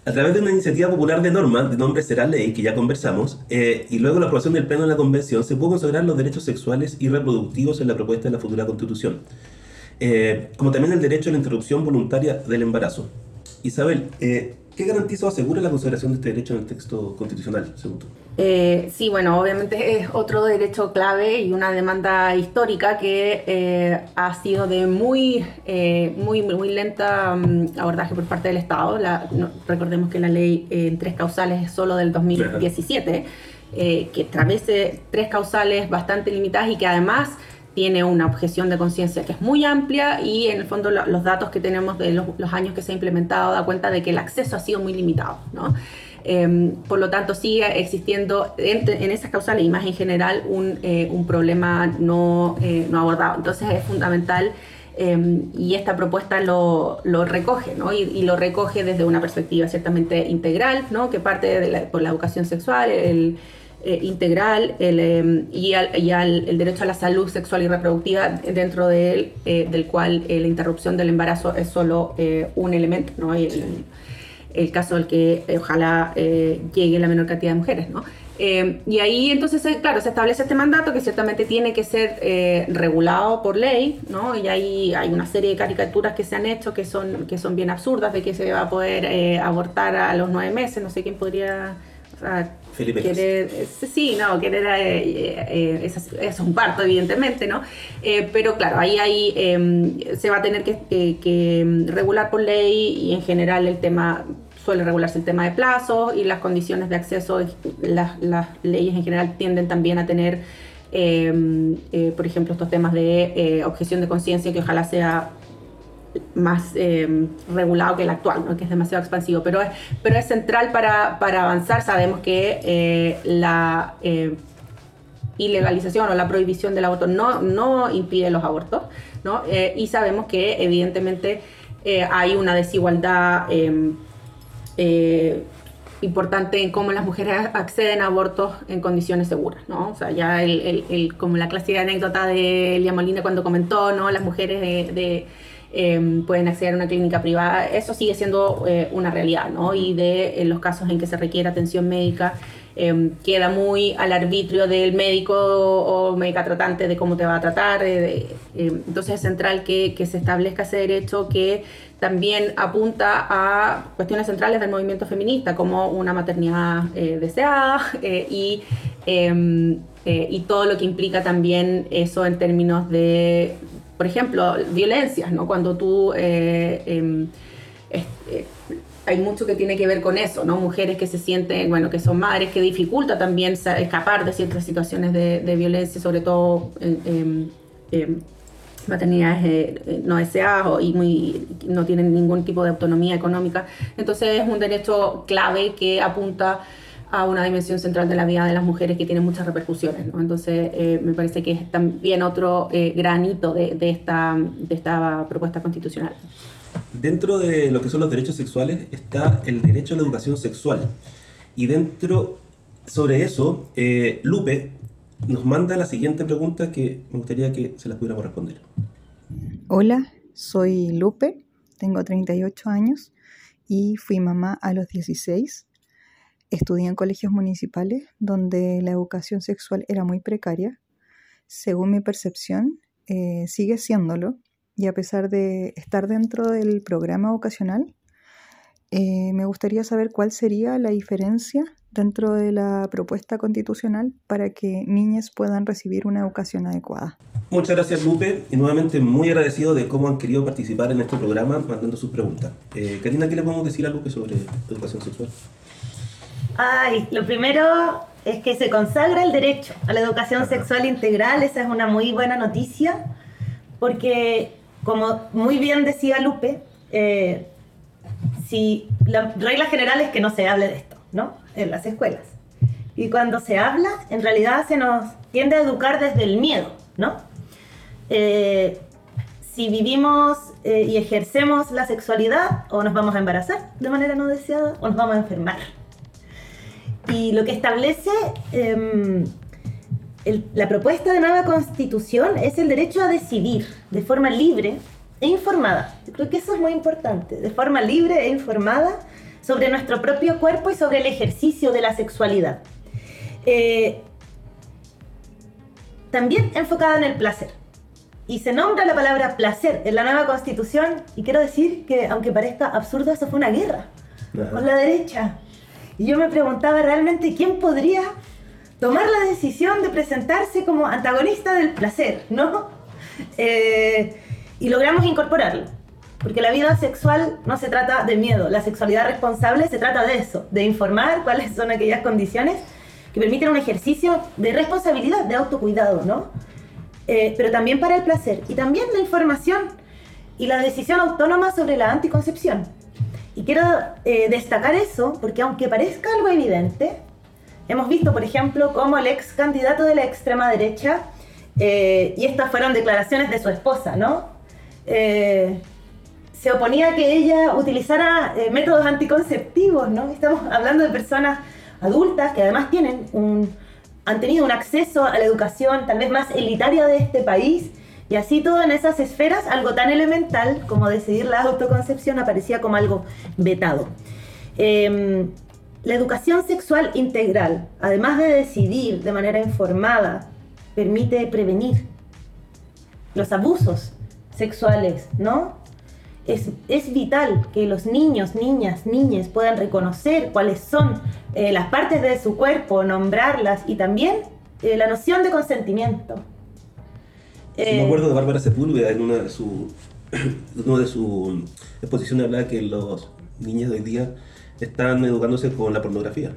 A través de una iniciativa popular de norma, de nombre será ley, que ya conversamos, eh, y luego la aprobación del Pleno de la Convención, se pudo consagrar los derechos sexuales y reproductivos en la propuesta de la futura Constitución, eh, como también el derecho a la interrupción voluntaria del embarazo. Isabel, eh, ¿qué garantiza o asegura la consideración de este derecho en el texto constitucional, según tú? Eh, sí, bueno, obviamente es otro derecho clave y una demanda histórica que eh, ha sido de muy, eh, muy, muy lenta mm, abordaje por parte del Estado. recordemos que la ley en tres causales es solo del 2017, que establece tres causales bastante limitadas y que además tiene una objeción de conciencia que es muy amplia y en el fondo los datos que tenemos de los, los, años que se ha implementado da cuenta de que el acceso ha sido muy limitado. ¿no? Em, por lo tanto, sigue existiendo en, esas causales y más en general un, eh, problema no, eh, no, abordado. Entonces es fundamental em, y esta propuesta lo, recoge, ¿no? Y, lo recoge desde una perspectiva ciertamente integral, ¿no? que parte de la, por la educación sexual, el, integral el, y, al, el derecho a la salud sexual y reproductiva dentro de él, del cual la interrupción del embarazo es solo un elemento, ¿no? El, el caso del que ojalá llegue la menor cantidad de mujeres, ¿no? Eh, y ahí entonces, eh, claro, se establece este mandato que ciertamente tiene que ser eh, regulado por ley, ¿no? Y ahí hay una serie de caricaturas que se han hecho que son, que son bien absurdas, de que se va a poder abortar a los nueve meses, no sé quién podría... Felipe querer, sí, no, querer, eso, es un parto, evidentemente, ¿no? pero claro, ahí, ahí em, se va a tener que, que regular por ley y en general el tema suele regularse el tema de plazos y las condiciones de acceso, las, las leyes en general tienden también a tener, eh, eh, por ejemplo, estos temas de eh, objeción de conciencia, que ojalá sea más regulado que el actual, ¿no? que es demasiado expansivo, pero es, pero es central para, para avanzar. Sabemos que la ilegalización o la prohibición del aborto no, no impide los abortos, ¿no? y sabemos que evidentemente hay una desigualdad eh, importante en cómo las mujeres acceden a abortos en condiciones seguras, ¿no? O sea, ya el, como la clásica anécdota de Elia Molina cuando comentó, ¿no? Las mujeres de, em, pueden acceder a una clínica privada, eso sigue siendo eh, una realidad, ¿no? Y de los casos en que se requiere atención médica, em, queda muy al arbitrio del médico o médica tratante de cómo te va a tratar. Em, entonces es central que, que se establezca ese derecho que también apunta a cuestiones centrales del movimiento feminista, como una maternidad eh, deseada eh, y, eh, y todo lo que implica también eso en términos de, por ejemplo, violencias, ¿no? Cuando tú... Em, hay mucho que tiene que ver con eso, ¿no? Mujeres que se sienten, bueno, que son madres, que dificulta también escapar de ciertas situaciones de, violencia, sobre todo en maternidades eh, eh, no deseadas y muy, no tienen ningún tipo de autonomía económica. Entonces es un derecho clave que apunta a una dimensión central de la vida de las mujeres que tiene muchas repercusiones. Entonces eh, me parece que es también otro granito de, de, esta, de esta propuesta constitucional. Dentro de lo que son los derechos sexuales está el derecho a la educación sexual. Y dentro, sobre eso, Lupe nos manda la siguiente pregunta que me gustaría que se la pudiéramos responder. Hola, soy Lupe, tengo 38 años y fui mamá a los 16. Estudié en colegios municipales donde la educación sexual era muy precaria. Según mi percepción, eh, sigue siéndolo y a pesar de estar dentro del programa vocacional, eh, me gustaría saber cuál sería la diferencia dentro de la propuesta constitucional para que niñas puedan recibir una educación adecuada. Muchas gracias Lupe y nuevamente muy agradecido de cómo han querido participar en este programa mandando sus preguntas. Eh, Karina, ¿qué le podemos decir a Lupe sobre educación sexual? Ay, lo primero es que se consagra el derecho a la educación sexual integral, esa es una muy buena noticia, porque como muy bien decía Lupe, eh, si la regla general es que no se hable de esto, ¿no? En las escuelas. Y cuando se habla, en realidad se nos tiende a educar desde el miedo, ¿no? Eh, si vivimos eh, y ejercemos la sexualidad, o nos vamos a embarazar de manera no deseada, o nos vamos a enfermar. Y lo que establece em, la propuesta de nueva constitución es el derecho a decidir de forma libre e informada. Yo creo que eso es muy importante, de forma libre e informada sobre nuestro propio cuerpo y sobre el ejercicio de la sexualidad. Eh, también enfocada en el placer y se nombra la palabra placer en la nueva constitución y quiero decir que aunque parezca absurdo, eso fue una guerra con la derecha. Y yo me preguntaba realmente quién podría tomar la decisión de presentarse como antagonista del placer, ¿no? Eh, y logramos incorporarlo. Porque la vida sexual no se trata de miedo, la sexualidad responsable se trata de eso, de informar cuáles son aquellas condiciones que permiten un ejercicio de responsabilidad, de autocuidado, ¿no? Eh, pero también para el placer y también la información y la decisión autónoma sobre la anticoncepción. Y quiero eh, destacar eso porque aunque parezca algo evidente, hemos visto, por ejemplo, cómo el ex candidato de la extrema derecha, eh, y estas fueron declaraciones de su esposa, ¿no? se oponía a que ella utilizara métodos anticonceptivos, ¿no? Estamos hablando de personas adultas que además tienen un han tenido un acceso a la educación tal vez más elitaria de este país y así todo en esas esferas, algo tan elemental como decidir la autoconcepción aparecía como algo vetado. Em, la educación sexual integral, además de decidir de manera informada, permite prevenir los abusos sexuales, ¿no? Es, es, vital que los niños, niñas, niñas puedan reconocer cuáles son eh, las partes de su cuerpo, nombrarlas y también eh, la noción de consentimiento. Me acuerdo de Bárbara Sepúlveda en una de sus de su exposiciones hablaba que los niños de hoy día están educándose con la pornografía.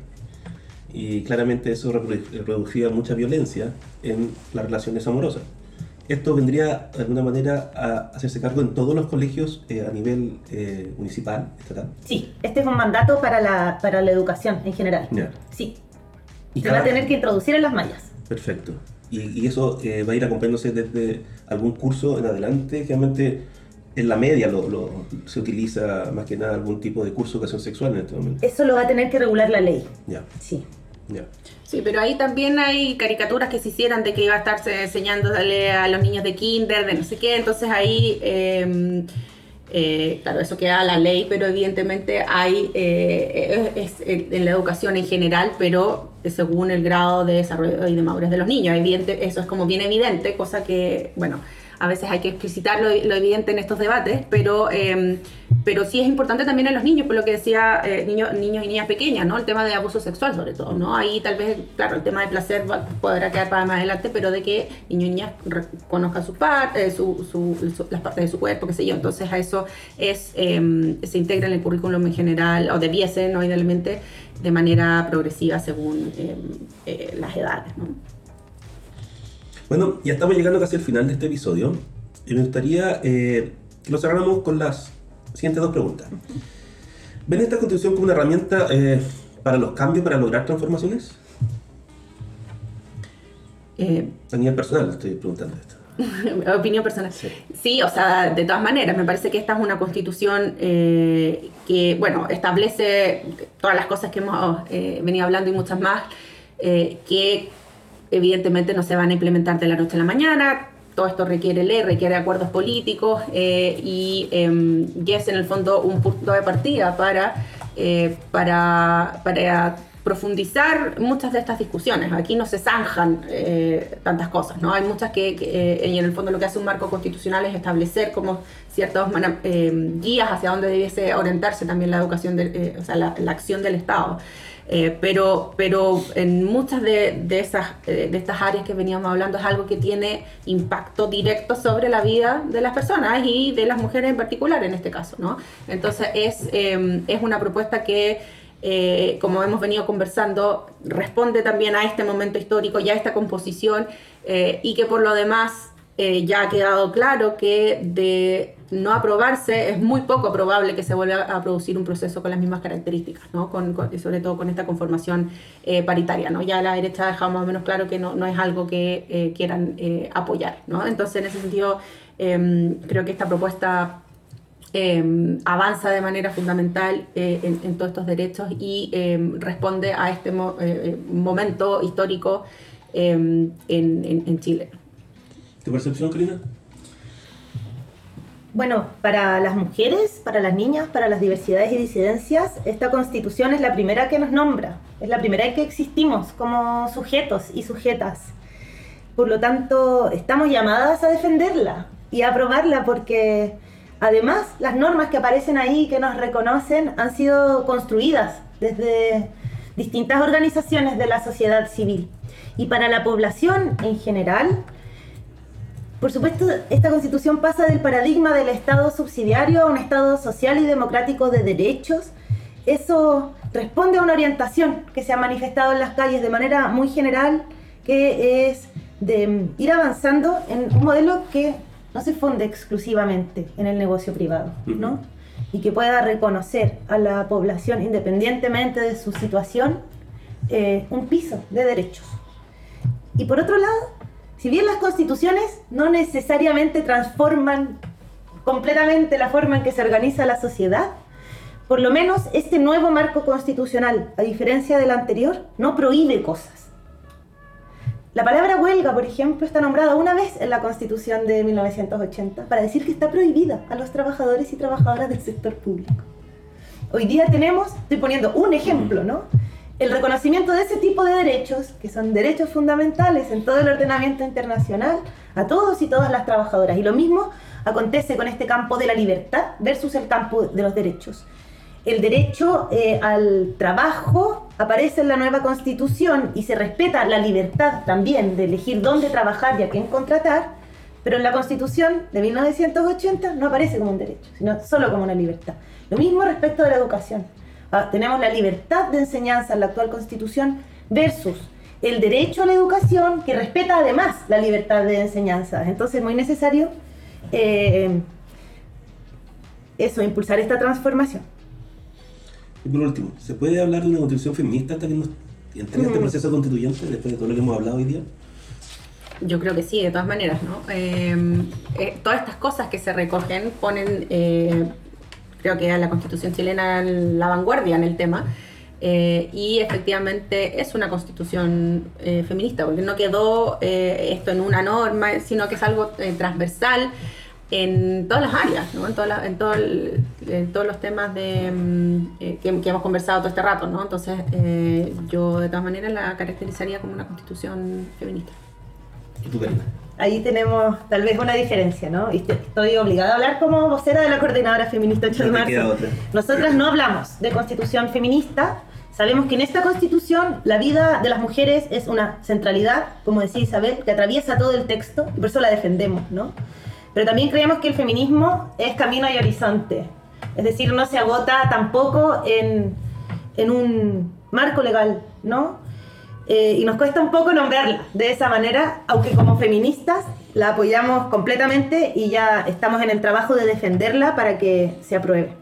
Y claramente eso reproducía mucha violencia en las relaciones amorosas. Esto vendría de alguna manera a hacerse cargo en todos los colegios eh, a nivel eh, municipal, estatal. Sí, este es un mandato para la, para la educación en general. Sí. Y Se va a tener que introducir en las mallas. Perfecto. Y, eso eh, va a ir acompañándose desde algún curso en adelante, realmente en la media lo, se utiliza más que nada algún tipo de curso de educación sexual en este momento. Eso lo va a tener que regular la ley. Ya. Sí. Ya. Sí, pero ahí también hay caricaturas que se hicieran de que iba a estarse enseñándole a los niños de kinder, de no sé qué, entonces ahí, em, eh, claro, eso queda la ley, pero evidentemente hay, eh, es, en la educación en general, pero según el grado de desarrollo y de madurez de los niños, evidente, eso es como bien evidente, cosa que, bueno, a veces hay que explicitar lo, evidente en estos debates, pero, em, pero sí es importante también en los niños, por lo que decía eh, niños, niños y niñas pequeñas, ¿no? El tema de abuso sexual sobre todo, ¿no? Ahí tal vez, claro, el tema de placer podrá quedar para más adelante, pero de que niños y niñas conozcan su parte, eh, su, las partes de su cuerpo, qué sé yo. Entonces a eso es, em, se integra en el currículum en general, o debiese, ¿no? Idealmente, de manera progresiva según em, eh, las edades, ¿no? Bueno, ya estamos llegando casi al final de este episodio y me gustaría eh, que lo cerráramos con las siguientes dos preguntas. ¿Ven esta constitución como una herramienta eh, para los cambios, para lograr transformaciones? Eh, a nivel personal estoy preguntando esto. Opinión personal. Sí. o sea, de todas maneras, me parece que esta es una constitución eh, que, bueno, establece todas las cosas que hemos venido hablando y muchas más, que evidentemente no se van a implementar de la noche a la mañana, todo esto requiere ley, requiere acuerdos políticos eh, y, eh, es en el fondo un punto de partida para, eh, para, para, profundizar muchas de estas discusiones. Aquí no se zanjan eh, tantas cosas, ¿no? Hay muchas que, y en el fondo lo que hace un marco constitucional es establecer como ciertas guías hacia dónde debiese orientarse también la educación, de, o sea, la acción del Estado. Eh, pero, pero en muchas de, de esas, eh, de estas áreas que veníamos hablando es algo que tiene impacto directo sobre la vida de las personas y de las mujeres en particular en este caso, ¿no? Entonces es, em, es una propuesta que, eh, como hemos venido conversando, responde también a este momento histórico y a esta composición y que por lo demás ya ha quedado claro que de no aprobarse, es muy poco probable que se vuelva a producir un proceso con las mismas características, ¿no? con, sobre todo con esta conformación eh, paritaria. ¿no? Ya la derecha ha dejado más o menos claro que no, no es algo que eh, quieran eh, apoyar. ¿no? Entonces, en ese sentido, em, creo que esta propuesta em, avanza de manera fundamental en, todos estos derechos y em, responde a este momento histórico en, en Chile. ¿Tu percepción, Karina? Bueno, para las mujeres, para las niñas, para las diversidades y disidencias, esta constitución es la primera que nos nombra, es la primera en que existimos como sujetos y sujetas. Por lo tanto, estamos llamadas a defenderla y a aprobarla porque además las normas que aparecen ahí, que nos reconocen, han sido construidas desde distintas organizaciones de la sociedad civil. Y para la población en general, por supuesto, esta constitución pasa del paradigma del Estado subsidiario a un Estado social y democrático de derechos. Eso responde a una orientación que se ha manifestado en las calles de manera muy general, que es de ir avanzando en un modelo que no se funde exclusivamente en el negocio privado, ¿no? Y que pueda reconocer a la población, independientemente de su situación, eh, un piso de derechos. Y por otro lado, si bien las constituciones no necesariamente transforman completamente la forma en que se organiza la sociedad, por lo menos este nuevo marco constitucional, a diferencia del anterior, no prohíbe cosas. La palabra huelga, por ejemplo, está nombrada una vez en la Constitución de 1980 para decir que está prohibida a los trabajadores y trabajadoras del sector público. Hoy día tenemos, estoy poniendo un ejemplo, ¿no? El reconocimiento de ese tipo de derechos, que son derechos fundamentales en todo el ordenamiento internacional, a todos y todas las trabajadoras. Y lo mismo acontece con este campo de la libertad versus el campo de los derechos. El derecho eh, al trabajo aparece en la nueva constitución y se respeta la libertad también de elegir dónde trabajar y a quién contratar, pero en la constitución de 1980 no aparece como un derecho, sino solo como una libertad. Lo mismo respecto de la educación. Ah, tenemos la libertad de enseñanza en la actual constitución versus el derecho a la educación que respeta además la libertad de enseñanza. Entonces es muy necesario eh, eso, impulsar esta transformación. Y por último, ¿se puede hablar de una constitución feminista hasta que nos entre en este Mm. proceso constituyente después de todo lo que hemos hablado hoy día? Yo creo que sí, de todas maneras, ¿no? Eh, eh, todas estas cosas que se recogen ponen, eh, creo que la constitución chilena en la vanguardia en el tema. eh, y efectivamente es una constitución eh, feminista, porque no quedó eh, esto en una norma, sino que es algo eh, transversal en todas las áreas, ¿no? en, todas las- en, todo el- en todos los temas de, mm, eh, que, que hemos conversado todo este rato. ¿no? Entonces, eh, yo de todas maneras la caracterizaría como una constitución feminista. ¿Y tú, Karina? Ahí tenemos tal vez una diferencia, ¿no? Estoy obligada a hablar como vocera de la Coordinadora Feminista 8 de marzo. otra. Nosotras no hablamos de constitución feminista. Sabemos que en esta constitución la vida de las mujeres es una centralidad, como decía Isabel, que atraviesa todo el texto y por eso la defendemos, ¿no? Pero también creemos que el feminismo es camino y horizonte. Es decir, no se agota tampoco en, en un marco legal, ¿no? Eh, y nos cuesta un poco nombrarla de esa manera, aunque como feministas la apoyamos completamente y ya estamos en el trabajo de defenderla para que se apruebe.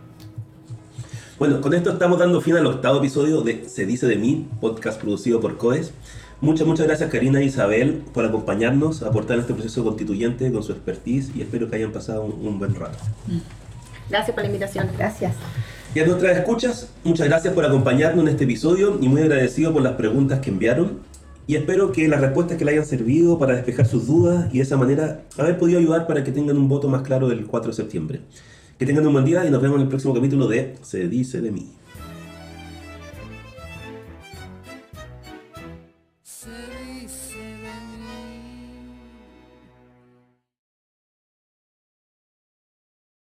Bueno, con esto estamos dando fin al octavo episodio de Se dice de mí, podcast producido por COES. Muchas, muchas gracias Karina e Isabel por acompañarnos, aportar en este proceso constituyente con su expertise y espero que hayan pasado un, un buen rato. Gracias por la invitación. Gracias. Y a nuestras escuchas, muchas gracias por acompañarnos en este episodio y muy agradecido por las preguntas que enviaron. Y espero que las respuestas que le hayan servido para despejar sus dudas y de esa manera haber podido ayudar para que tengan un voto más claro el 4 de septiembre. Que tengan un buen día y nos vemos en el próximo capítulo de Se dice de mí.